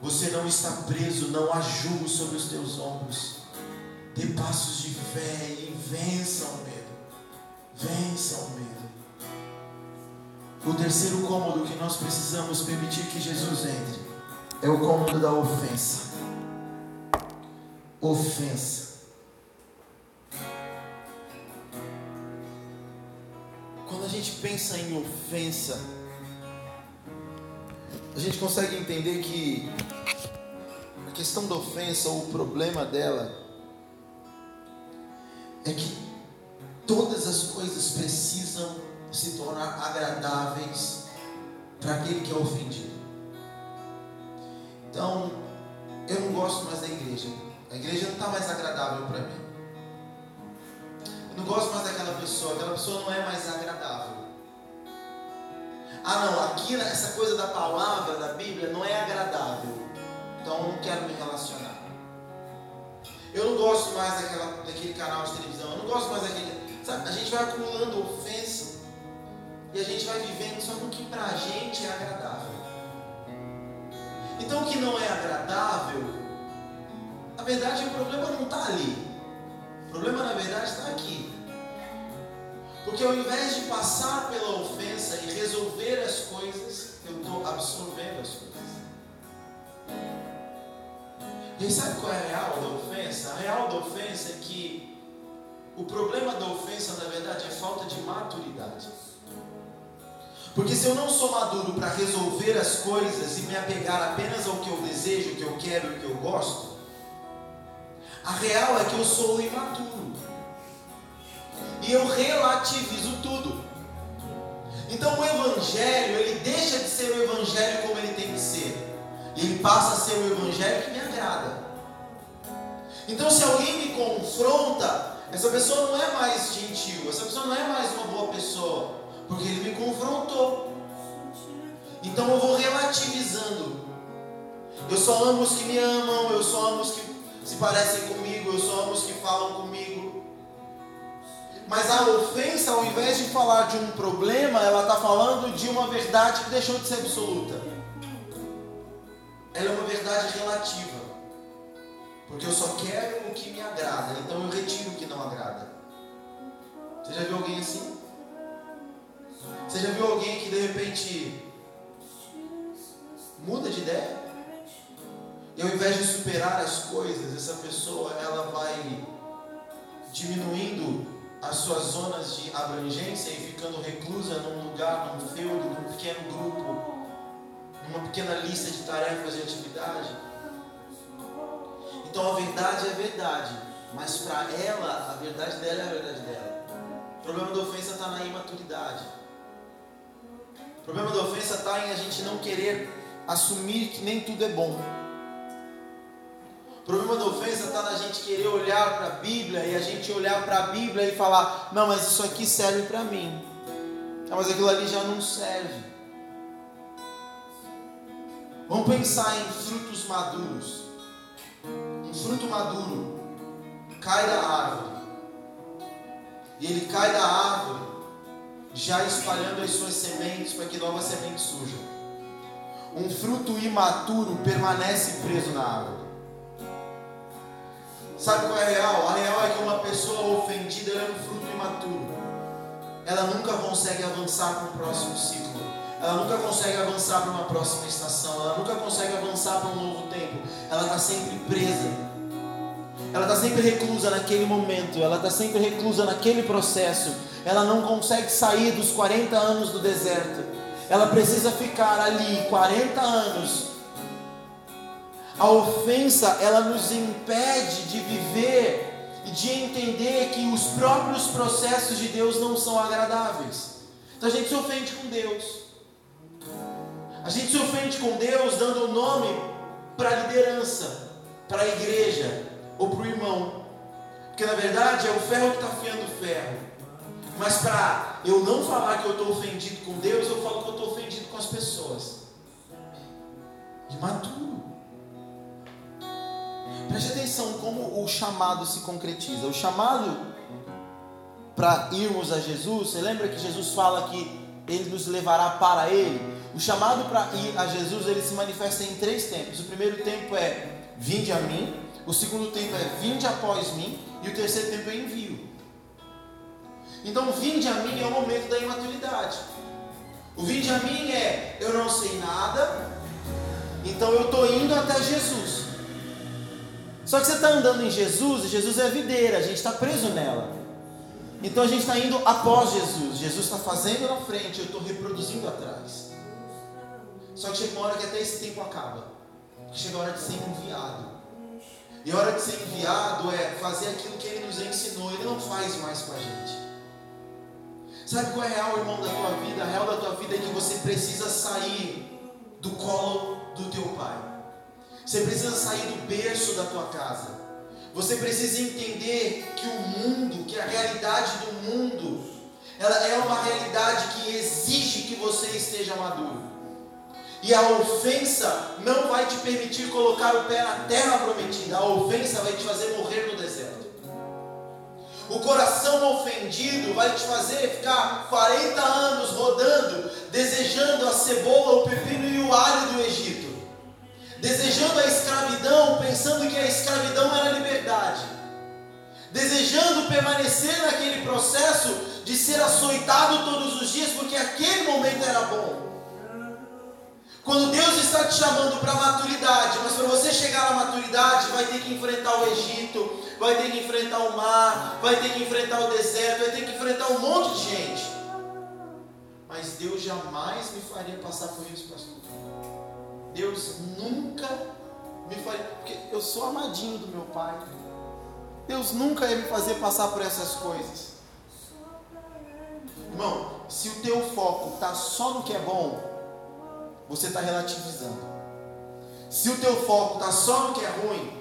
Você não está preso, não há jugo sobre os teus ombros. Dê passos de fé e vença o medo. Vença o medo. O terceiro cômodo que nós precisamos permitir que Jesus entre é o cômodo da ofensa. Ofensa. Quando a gente pensa em ofensa, a gente consegue entender que a questão da ofensa, ou o problema dela, é que todas as coisas precisam se tornar agradáveis para aquele que é ofendido. Então, eu não gosto mais da igreja. A igreja não está mais agradável para mim. Eu não gosto mais daquela pessoa. Aquela pessoa não é mais agradável. Ah, não, aqui essa coisa da palavra, da Bíblia, não é agradável. Então eu não quero me relacionar. Eu não gosto mais daquela, daquele canal de televisão. Eu não gosto mais daquele. Sabe, a gente vai acumulando ofensa e a gente vai vivendo só no que para a gente é agradável. Então o que não é agradável, na verdade o problema não está ali. O problema na verdade está aqui. Porque ao invés de passar pela ofensa e resolver as coisas, eu estou absorvendo as coisas. E sabe qual é a real da ofensa? A real da ofensa é que o problema da ofensa, na verdade, é falta de maturidade. Porque se eu não sou maduro para resolver as coisas e me apegar apenas ao que eu desejo, o que eu quero e o que eu gosto, a real é que eu sou imaturo. E eu relativizo tudo. Então o evangelho, ele deixa de ser o evangelho como ele tem que ser. E ele passa a ser o evangelho que me agrada. Então se alguém me confronta, essa pessoa não é mais gentil, essa pessoa não é mais uma boa pessoa, porque ele me confrontou. Então eu vou relativizando. Eu só amo os que me amam, eu só amo os que se parecem comigo, eu só amo os que falam comigo. Mas a ofensa, ao invés de falar de um problema, ela está falando de uma verdade que deixou de ser absoluta. Ela é uma verdade relativa. Porque eu só quero o que me agrada, então eu retiro o que não agrada. Você já viu alguém assim? Você já viu alguém que de repente muda de ideia? E ao invés de superar as coisas, essa pessoa ela vai diminuindo as suas zonas de abrangência e ficando reclusa num lugar, num feudo, num pequeno grupo, numa pequena lista de tarefas e atividade. Então a verdade é verdade, mas para ela, a verdade dela é a verdade dela. O problema da ofensa está na imaturidade. O problema da ofensa está em a gente não querer assumir que nem tudo é bom. O problema da ofensa está na gente querer olhar para a Bíblia e a gente olhar para a Bíblia e falar: não, mas isso aqui serve para mim. Não, mas aquilo ali já não serve. Vamos pensar em frutos maduros. Um fruto maduro cai da árvore. E ele cai da árvore, já espalhando as suas sementes para que novas sementes surjam. Um fruto imaturo permanece preso na árvore. Sabe qual é a real? A real é que uma pessoa ofendida é um fruto imaturo. Ela nunca consegue avançar para o próximo ciclo. Ela nunca consegue avançar para uma próxima estação. Ela nunca consegue avançar para um novo tempo. Ela está sempre presa. Ela está sempre reclusa naquele momento. Ela está sempre reclusa naquele processo. Ela não consegue sair dos 40 anos do deserto. Ela precisa ficar ali 40 anos a ofensa, ela nos impede de viver e de entender que os próprios processos de Deus não são agradáveis. Então a gente se ofende com Deus. A gente se ofende com Deus dando o nome para a liderança, para a igreja ou para o irmão. Porque na verdade é o ferro que está afiando o ferro. Mas para eu não falar que eu estou ofendido com Deus, eu falo que eu estou ofendido com as pessoas. Imaturo. Preste atenção como o chamado se concretiza. O chamado para irmos a Jesus, você lembra que Jesus fala que ele nos levará para ele? O chamado para ir a Jesus, ele se manifesta em três tempos. O primeiro tempo é vinde a mim, o segundo tempo é vinde após mim, e o terceiro tempo é envio. Então, vinde a mim é o momento da imaturidade. O vinde a mim é eu não sei nada, então eu estou indo até Jesus. Só que você está andando em Jesus e Jesus é a videira, a gente está preso nela. Então a gente está indo após Jesus. Jesus está fazendo na frente, eu estou reproduzindo atrás. Só que chega uma hora que até esse tempo acaba. Chega a hora de ser enviado. E a hora de ser enviado é fazer aquilo que ele nos ensinou. Ele não faz mais com a gente. Sabe qual é real, irmão, da tua vida? A real da tua vida é que você precisa sair do colo do teu pai. Você precisa sair do berço da tua casa. Você precisa entender que o mundo, que a realidade do mundo, ela é uma realidade que exige que você esteja maduro. E a ofensa não vai te permitir colocar o pé na terra prometida. A ofensa vai te fazer morrer no deserto. O coração ofendido vai te fazer ficar 40 anos rodando, desejando a cebola, o pepino e o alho do Egito desejando a escravidão, pensando que a escravidão era liberdade, desejando permanecer naquele processo de ser açoitado todos os dias, porque aquele momento era bom. Quando Deus está te chamando para a maturidade, mas para você chegar à maturidade, vai ter que enfrentar o Egito, vai ter que enfrentar o mar, vai ter que enfrentar o deserto, vai ter que enfrentar um monte de gente. Mas Deus jamais me faria passar por isso, pastor. Deus nunca me faria, porque eu sou amadinho do meu pai. Deus nunca ia me fazer passar por essas coisas. Irmão, se o teu foco está só no que é bom, você está relativizando. Se o teu foco está só no que é ruim,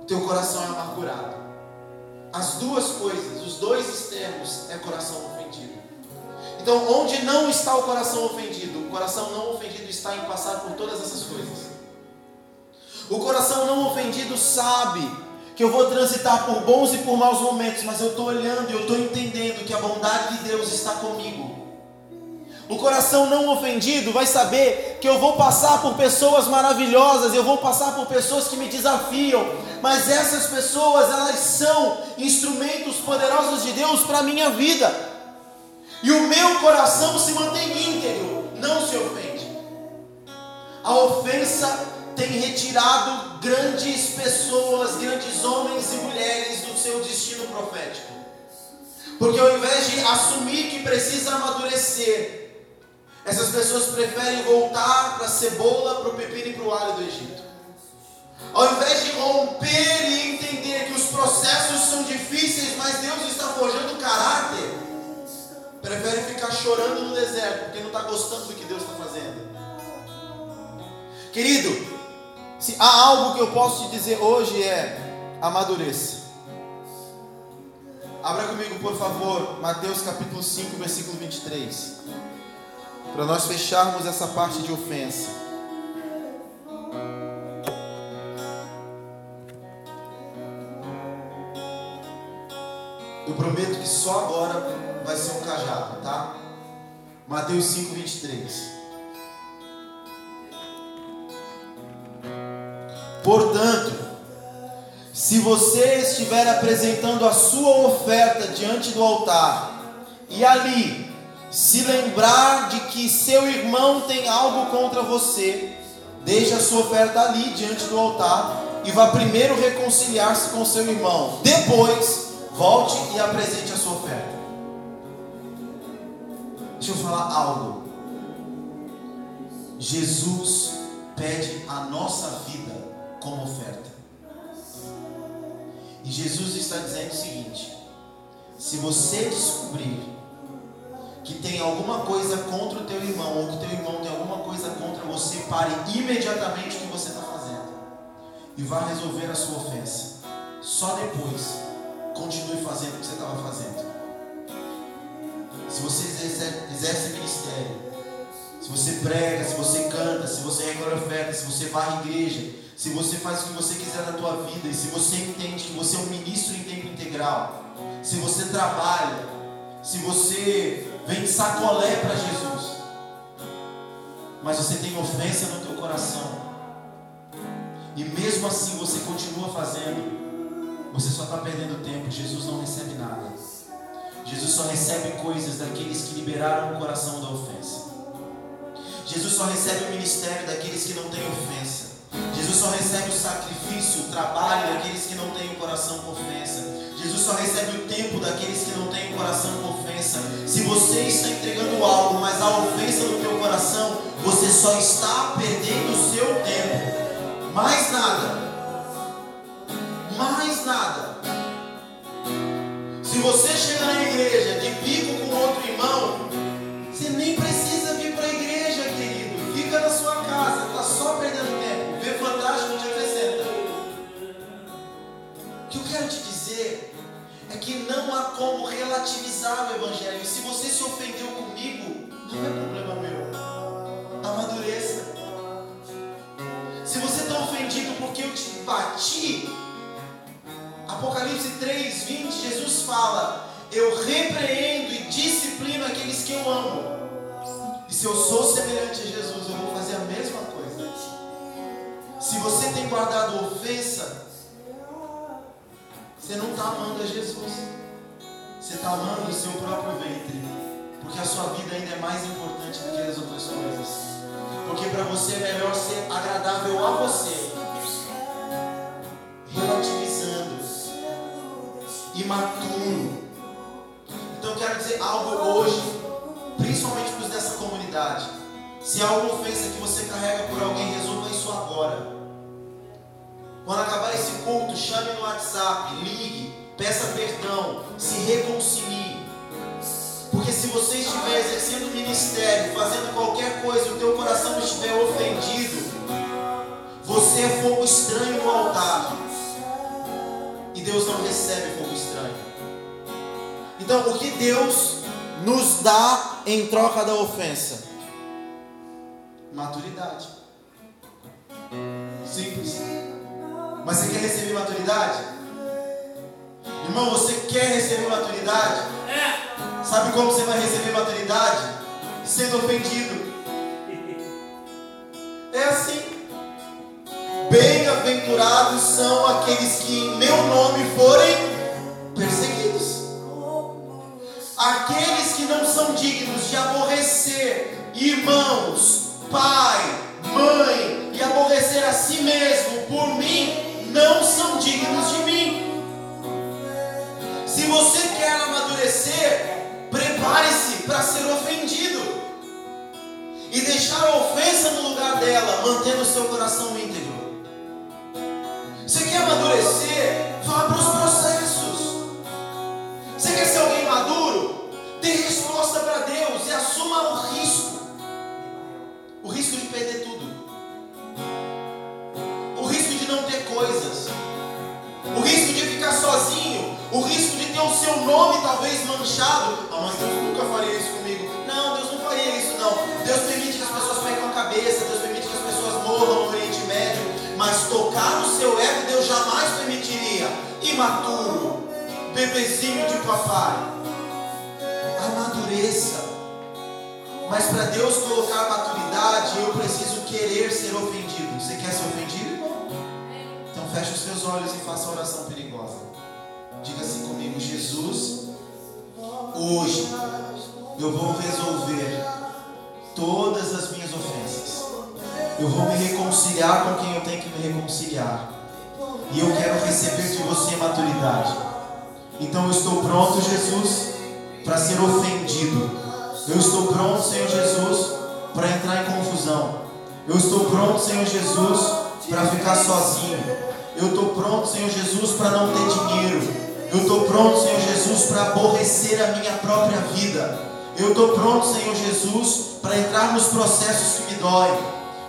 o teu coração é amargurado. As duas coisas, os dois extremos, é coração ofendido. Então, onde não está o coração ofendido? Coração não ofendido está em passar por todas essas coisas. O coração não ofendido sabe que eu vou transitar por bons e por maus momentos, mas eu estou olhando e eu estou entendendo que a bondade de Deus está comigo. O coração não ofendido vai saber que eu vou passar por pessoas maravilhosas, eu vou passar por pessoas que me desafiam, mas essas pessoas elas são instrumentos poderosos de Deus para a minha vida. E o meu coração se mantém íntegro, não se ofende. A ofensa tem retirado grandes pessoas, grandes homens e mulheres do seu destino profético. Porque ao invés de assumir que precisa amadurecer, essas pessoas preferem voltar para a cebola, para o pepino e para o alho do Egito. Ao invés de romper e entender que os processos são difíceis, mas Deus está forjando caráter, prefere ficar chorando no deserto porque não está gostando do que Deus está fazendo. Querido, se há algo que eu posso te dizer hoje é amadureça. Abra comigo, por favor, Mateus capítulo 5, versículo 23. Para nós fecharmos essa parte de ofensa. Eu prometo que só agora vai ser um cajado, tá? Mateus 5, 23. Portanto, se você estiver apresentando a sua oferta diante do altar e ali se lembrar de que seu irmão tem algo contra você, deixe a sua oferta ali diante do altar e vá primeiro reconciliar-se com seu irmão. Depois, volte e apresente a sua oferta. Deixa eu falar algo. Jesus pede a nossa vida como oferta. E Jesus está dizendo o seguinte: se você descobrir que tem alguma coisa contra o teu irmão, ou que teu irmão tem alguma coisa contra você, pare imediatamente o que você está fazendo. e vá resolver a sua ofensa. Só depois continue fazendo o que você estava fazendo. Se você exerce, ministério, se você prega, se você canta, se você recolhe oferta, se você vai à igreja, se você faz o que você quiser na tua vida e se você entende que você é um ministro em tempo integral, se você trabalha, se você vem sacolé para Jesus, mas você tem ofensa no teu coração, e mesmo assim você continua fazendo, você só está perdendo tempo. Jesus não recebe nada. Jesus só recebe coisas daqueles que liberaram o coração da ofensa. Jesus só recebe o ministério daqueles que não têm ofensa. Jesus só recebe o sacrifício, o trabalho daqueles que não têm o coração com ofensa. Jesus só recebe o tempo daqueles que não têm o coração com ofensa. Se você está entregando algo, mas há ofensa no teu coração, você só está perdendo o seu tempo. Mais nada. Nada. Se você chega na igreja de bico com outro irmão, você nem precisa vir para a igreja, querido. Fica na sua casa, está só perdendo tempo. Vê fantástico, te acrescenta. O que eu quero te dizer é que não há como relativizar o Evangelho. E se você se ofendeu comigo, não é problema meu. Amadureça. Se você está ofendido porque eu te bati, Apocalipse 3, 20, Jesus fala: Eu repreendo e disciplino aqueles que eu amo. E se eu sou semelhante a Jesus, eu vou fazer a mesma coisa. Se você tem guardado ofensa, você não está amando a Jesus. Você está amando o seu próprio ventre. Porque a sua vida ainda é mais importante do que as outras coisas. Porque para você é melhor ser agradável a você. Relativizando. Imaturo. Então quero dizer algo hoje. Principalmente para os dessa comunidade. Se há alguma ofensa que você carrega por alguém, resolva isso agora. Quando acabar esse culto, chame no WhatsApp, ligue, peça perdão, se reconcilie. Porque se você estiver exercendo ministério, fazendo qualquer coisa, e o teu coração estiver ofendido, você é fogo estranho no altar. Deus não recebe fogo estranho. Então, o que Deus nos dá em troca da ofensa? Maturidade. Simples. Mas você quer receber maturidade? Irmão, você quer receber maturidade? Sabe como você vai receber maturidade? Sendo ofendido. É assim. Bem-aventurados são aqueles que em meu nome forem perseguidos. Aqueles que não são dignos de aborrecer irmãos, pai, mãe e aborrecer a si mesmo por mim, não são dignos de mim. Se você quer amadurecer, prepare-se para ser ofendido e deixar a ofensa no lugar dela, mantendo o seu coração íntegro. Risco de perder tudo. O risco de não ter coisas. O risco de ficar sozinho. O risco de ter o seu nome talvez manchado. Ah, mas Deus nunca faria isso comigo. Não, Deus não faria isso, não. Deus permite que as pessoas percam a cabeça. Deus permite que as pessoas morram no Oriente Médio. Mas tocar no seu ego, Deus jamais permitiria. Imaturo. Bebezinho de papai. Amadureça. Mas para Deus colocar maturidade, eu preciso querer ser ofendido. Você quer ser ofendido? Então feche os seus olhos e faça a oração perigosa. Diga assim comigo, Jesus, hoje eu vou resolver todas as minhas ofensas. Eu vou me reconciliar com quem eu tenho que me reconciliar. E eu quero receber de você maturidade. Então eu estou pronto, Jesus, para ser ofendido. Eu estou pronto, Senhor Jesus, para entrar em confusão. Eu estou pronto, Senhor Jesus, para ficar sozinho. Eu estou pronto, Senhor Jesus, para não ter dinheiro. Eu estou pronto, Senhor Jesus, para aborrecer a minha própria vida. Eu estou pronto, Senhor Jesus, para entrar nos processos que me doem.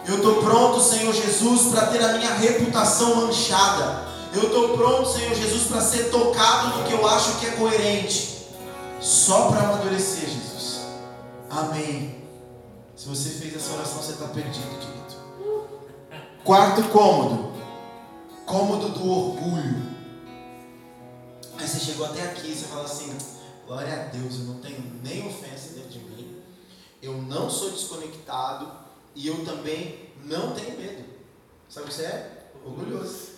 Eu estou pronto, Senhor Jesus, para ter a minha reputação manchada. Eu estou pronto, Senhor Jesus, para ser tocado no que eu acho que é coerente. Só para amadurecer, Jesus. Amém. Se você fez essa oração, você está perdido, querido. Quarto cômodo. Cômodo do orgulho. Aí você chegou até aqui e você fala assim: Glória a Deus, eu não tenho nem ofensa dentro de mim. Eu não sou desconectado e eu também não tenho medo. Sabe o que você é? Orgulhoso.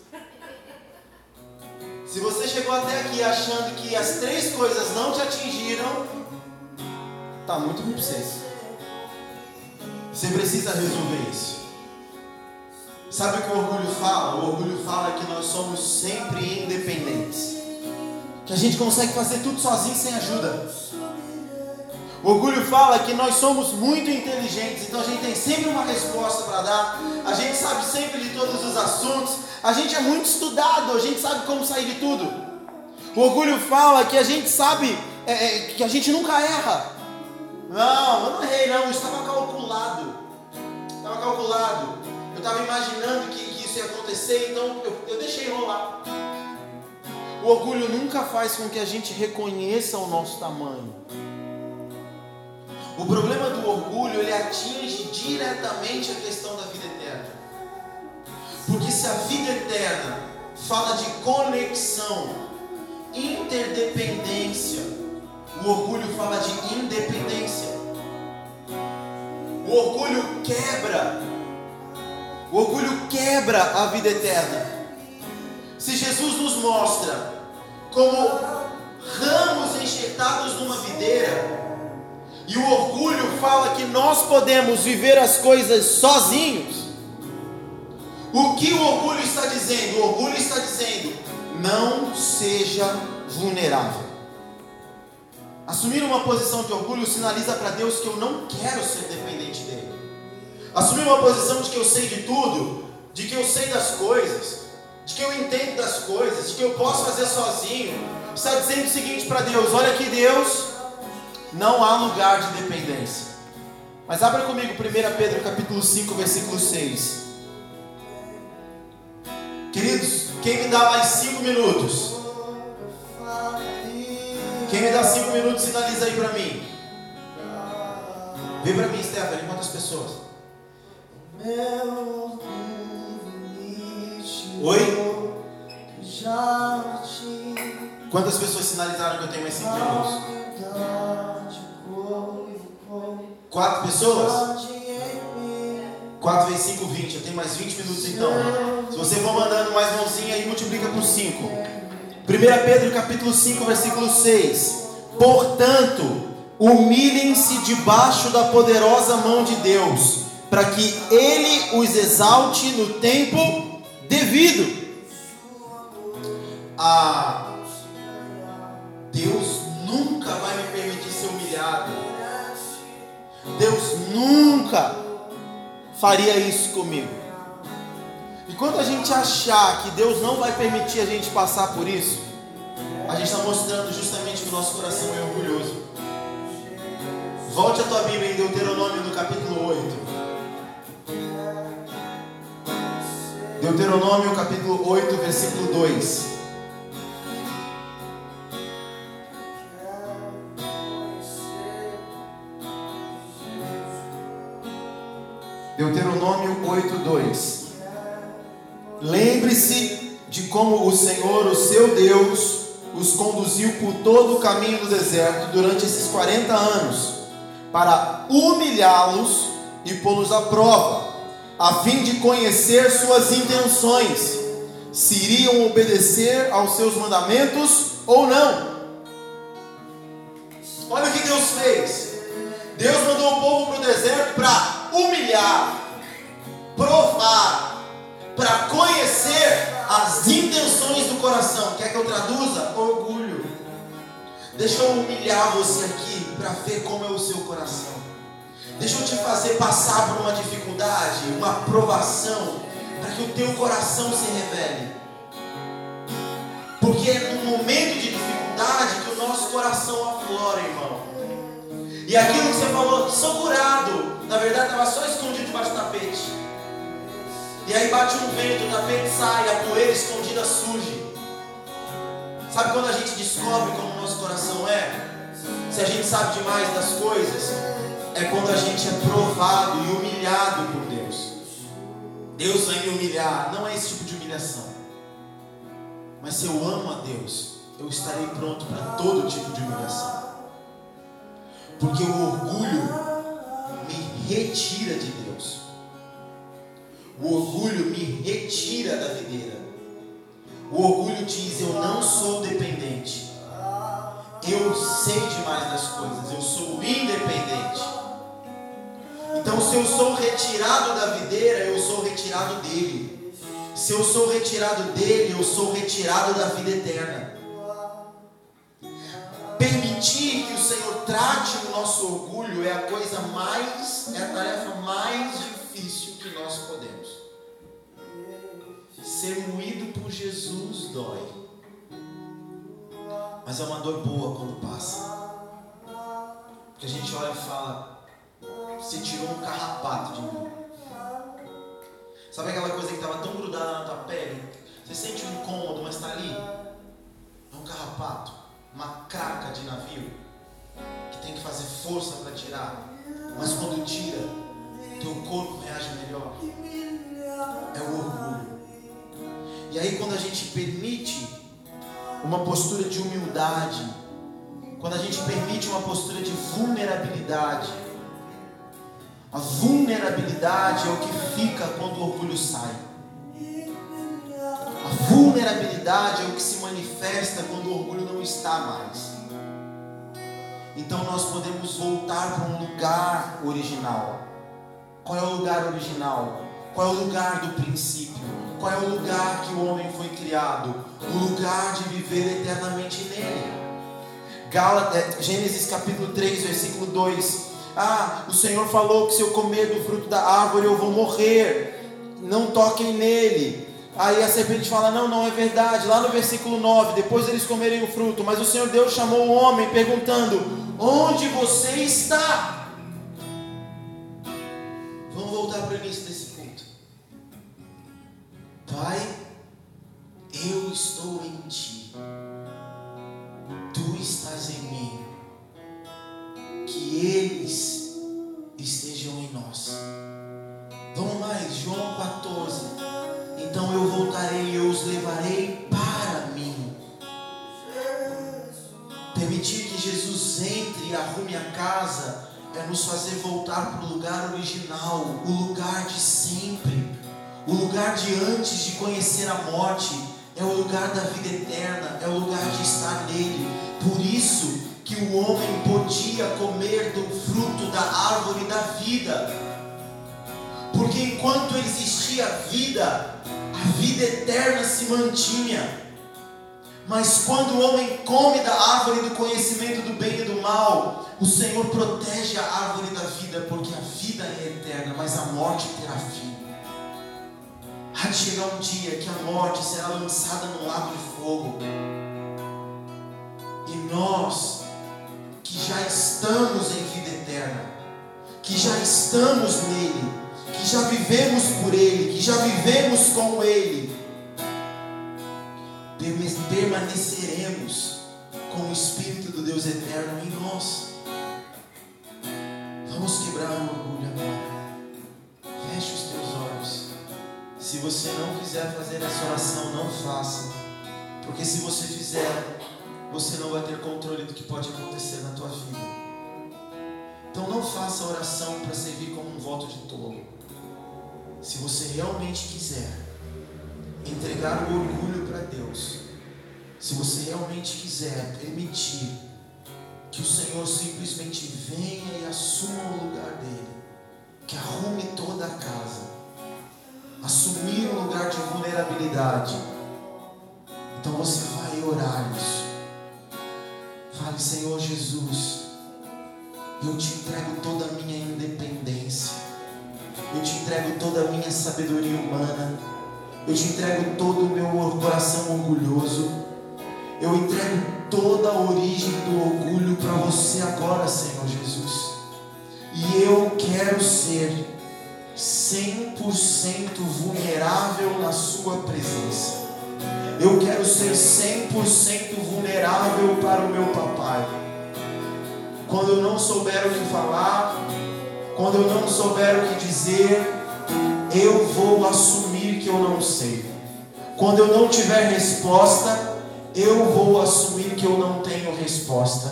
Se você chegou até aqui achando que as três coisas não te atingiram, tá muito ruim para você. Você precisa resolver isso. Sabe o que o orgulho fala? O orgulho fala que nós somos sempre independentes. Que a gente consegue fazer tudo sozinho sem ajuda. O orgulho fala que nós somos muito inteligentes, então a gente tem sempre uma resposta para dar, a gente sabe sempre de todos os assuntos, a gente é muito estudado, a gente sabe como sair de tudo. O orgulho fala que a gente sabe é, é, que a gente nunca erra. Não, eu não errei, não, isso estava calculado. Estava calculado. Eu estava imaginando que, que, isso ia acontecer, então eu, eu deixei rolar. O orgulho nunca faz com que a gente reconheça o nosso tamanho. O problema do orgulho, ele atinge diretamente a questão da vida eterna. Porque se a vida eterna fala de conexão, interdependência, o orgulho fala de independência. O orgulho quebra. O orgulho quebra a vida eterna. Se Jesus nos mostra como ramos enxertados numa videira, e o orgulho fala que nós podemos viver as coisas sozinhos. O que o orgulho está dizendo? O orgulho está dizendo: não seja vulnerável. Assumir uma posição de orgulho sinaliza para Deus que eu não quero ser dependente dele. Assumir uma posição de que eu sei de tudo, de que eu sei das coisas, de que eu entendo das coisas, de que eu posso fazer sozinho, está dizendo o seguinte para Deus: olha aqui, Deus, não há lugar de dependência. Mas abra comigo 1 Pedro capítulo 5, versículo 6. Queridos, quem me dá mais 5 minutos? Quem me dá 5 minutos, sinaliza aí para mim. Vem para mim, Stephanie, quantas pessoas? Oi? Quantas pessoas sinalizaram que eu tenho mais 5 minutos? Quatro pessoas? 4 vezes 5, 20. Eu tenho mais 20 minutos então. Se você for mandando mais mãozinha aí, multiplica por 5. 1 Pedro capítulo 5, versículo 6. Portanto, humilhem-se debaixo da poderosa mão de Deus, para que Ele os exalte no tempo devido. Ah, Deus nunca vai me permitir ser humilhado. Deus nunca faria isso comigo. E quando a gente achar que Deus não vai permitir a gente passar por isso, a gente está mostrando justamente que o nosso coração é orgulhoso. Volte a tua Bíblia em Deuteronômio no capítulo 8. Deuteronômio capítulo 8, versículo 2. Deuteronômio 8:2. Lembre-se de como o Senhor, o seu Deus, os conduziu por todo o caminho do deserto durante esses 40 anos, para humilhá-los e pô-los à prova, a fim de conhecer suas intenções, se iriam obedecer aos seus mandamentos ou não. Olha o que Deus fez. Deus mandou o povo para o deserto para humilhar, provar, para conhecer as intenções do coração. Quer que eu traduza? Orgulho. Deixa eu humilhar você aqui para ver como é o seu coração. Deixa eu te fazer passar por uma dificuldade, uma provação, para que o teu coração se revele. Porque é no momento de dificuldade que o nosso coração aflora, irmão. E aquilo que você falou, sou curado, na verdade estava só escondido debaixo do tapete. E aí bate um vento, o tapete sai, a poeira escondida surge. Sabe quando a gente descobre como o nosso coração é? Se a gente sabe demais das coisas, é quando a gente é provado e humilhado por Deus. Deus vai me humilhar, não é esse tipo de humilhação. Mas se eu amo a Deus, eu estarei pronto para todo tipo de humilhação. Porque o orgulho me retira de Deus. O orgulho me retira da videira. O orgulho diz: Eu não sou dependente. Eu sei demais das coisas. Eu sou independente. Então, se eu sou retirado da videira, eu sou retirado dele. Se eu sou retirado dele, eu sou retirado da vida eterna. Permitir que o Senhor trate o nosso orgulho é a coisa mais, é a tarefa mais difícil que nós podemos. Ser moído por Jesus dói. Mas é uma dor boa quando passa. Porque a gente olha e fala: Você tirou um carrapato de mim. Sabe aquela coisa que estava tão grudada na tua pele? Você sente um incômodo, mas está ali? É um carrapato, uma craca de navio que tem que fazer força para tirar. Mas quando tira, teu corpo reage melhor. É o orgulho. E aí, quando a gente permite uma postura de humildade, quando a gente permite uma postura de vulnerabilidade, a vulnerabilidade é o que fica quando o orgulho sai. A vulnerabilidade é o que se manifesta quando o orgulho não está mais. Então nós podemos voltar para um lugar original. Qual é o lugar original? Qual é o lugar do princípio? Qual é o lugar que o homem foi criado? O lugar de viver eternamente nele. Gálatas, Gênesis capítulo 3, versículo 2. Ah, o Senhor falou que se eu comer do fruto da árvore eu vou morrer. Não toquem nele. Aí a serpente fala: Não, não é verdade. Lá no versículo 9, depois eles comerem o fruto. Mas o Senhor Deus chamou o homem, perguntando: Onde você está? Vamos voltar para o início. Pai, eu estou em ti. Tu estás em mim. Que eles estejam em nós. Vamos mais, João 14. Então eu voltarei e eu os levarei para mim. Permitir que Jesus entre e arrume a casa é nos fazer voltar para o lugar original, o lugar de sempre, o lugar de antes de conhecer a morte, é o lugar da vida eterna, é o lugar de estar nele. Por isso que o homem podia comer do fruto da árvore da vida. Porque enquanto existia vida, a vida eterna se mantinha. Mas quando o homem come da árvore do conhecimento do bem e do mal, o Senhor protege a árvore da vida, porque a vida é eterna, mas a morte terá fim. Há de chegar um dia que a morte será lançada no lago de fogo. E nós, que já estamos em vida eterna, que já estamos nele, que já vivemos por ele, que já vivemos com ele, permaneceremos com o Espírito do Deus eterno em nós. Você não quiser fazer essa oração, não faça. Porque se você fizer, você não vai ter controle do que pode acontecer na tua vida. Então não faça a oração para servir como um voto de tolo. Se você realmente quiser entregar o orgulho para Deus, se você realmente quiser permitir que o Senhor simplesmente venha e assuma o lugar dele, que arrume toda a casa, assumir um lugar de vulnerabilidade, então você vai orar isso. Fale, Senhor Jesus, eu te entrego toda a minha independência, eu te entrego toda a minha sabedoria humana, eu te entrego todo o meu coração orgulhoso. Eu entrego toda a origem do orgulho para você agora, Senhor Jesus. E eu quero ser 100% vulnerável na Sua presença. Eu quero ser 100% vulnerável para o meu papai. Quando eu não souber o que falar, quando eu não souber o que dizer, eu vou assumir que eu não sei. Quando eu não tiver resposta, eu vou assumir que eu não tenho resposta.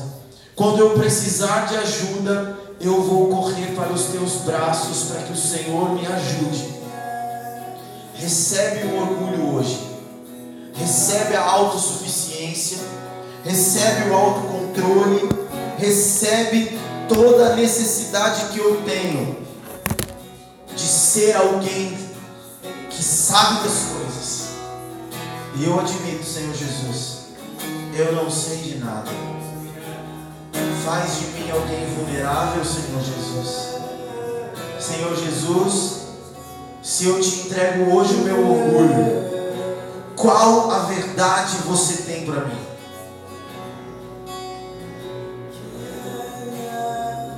Quando eu precisar de ajuda, eu vou correr para os teus braços para que o Senhor me ajude. Recebe o orgulho hoje, recebe a autossuficiência, recebe o autocontrole, recebe toda a necessidade que eu tenho de ser alguém que sabe das coisas. E eu admito, Senhor Jesus, eu não sei de nada. Faz de mim alguém vulnerável, Senhor Jesus. Senhor Jesus, se eu te entrego hoje o meu orgulho, qual a verdade você tem para mim?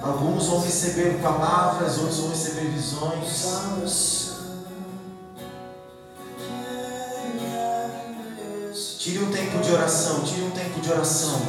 Alguns vão receber palavras, outros vão receber visões. Tire um tempo de oração, tire um tempo de oração.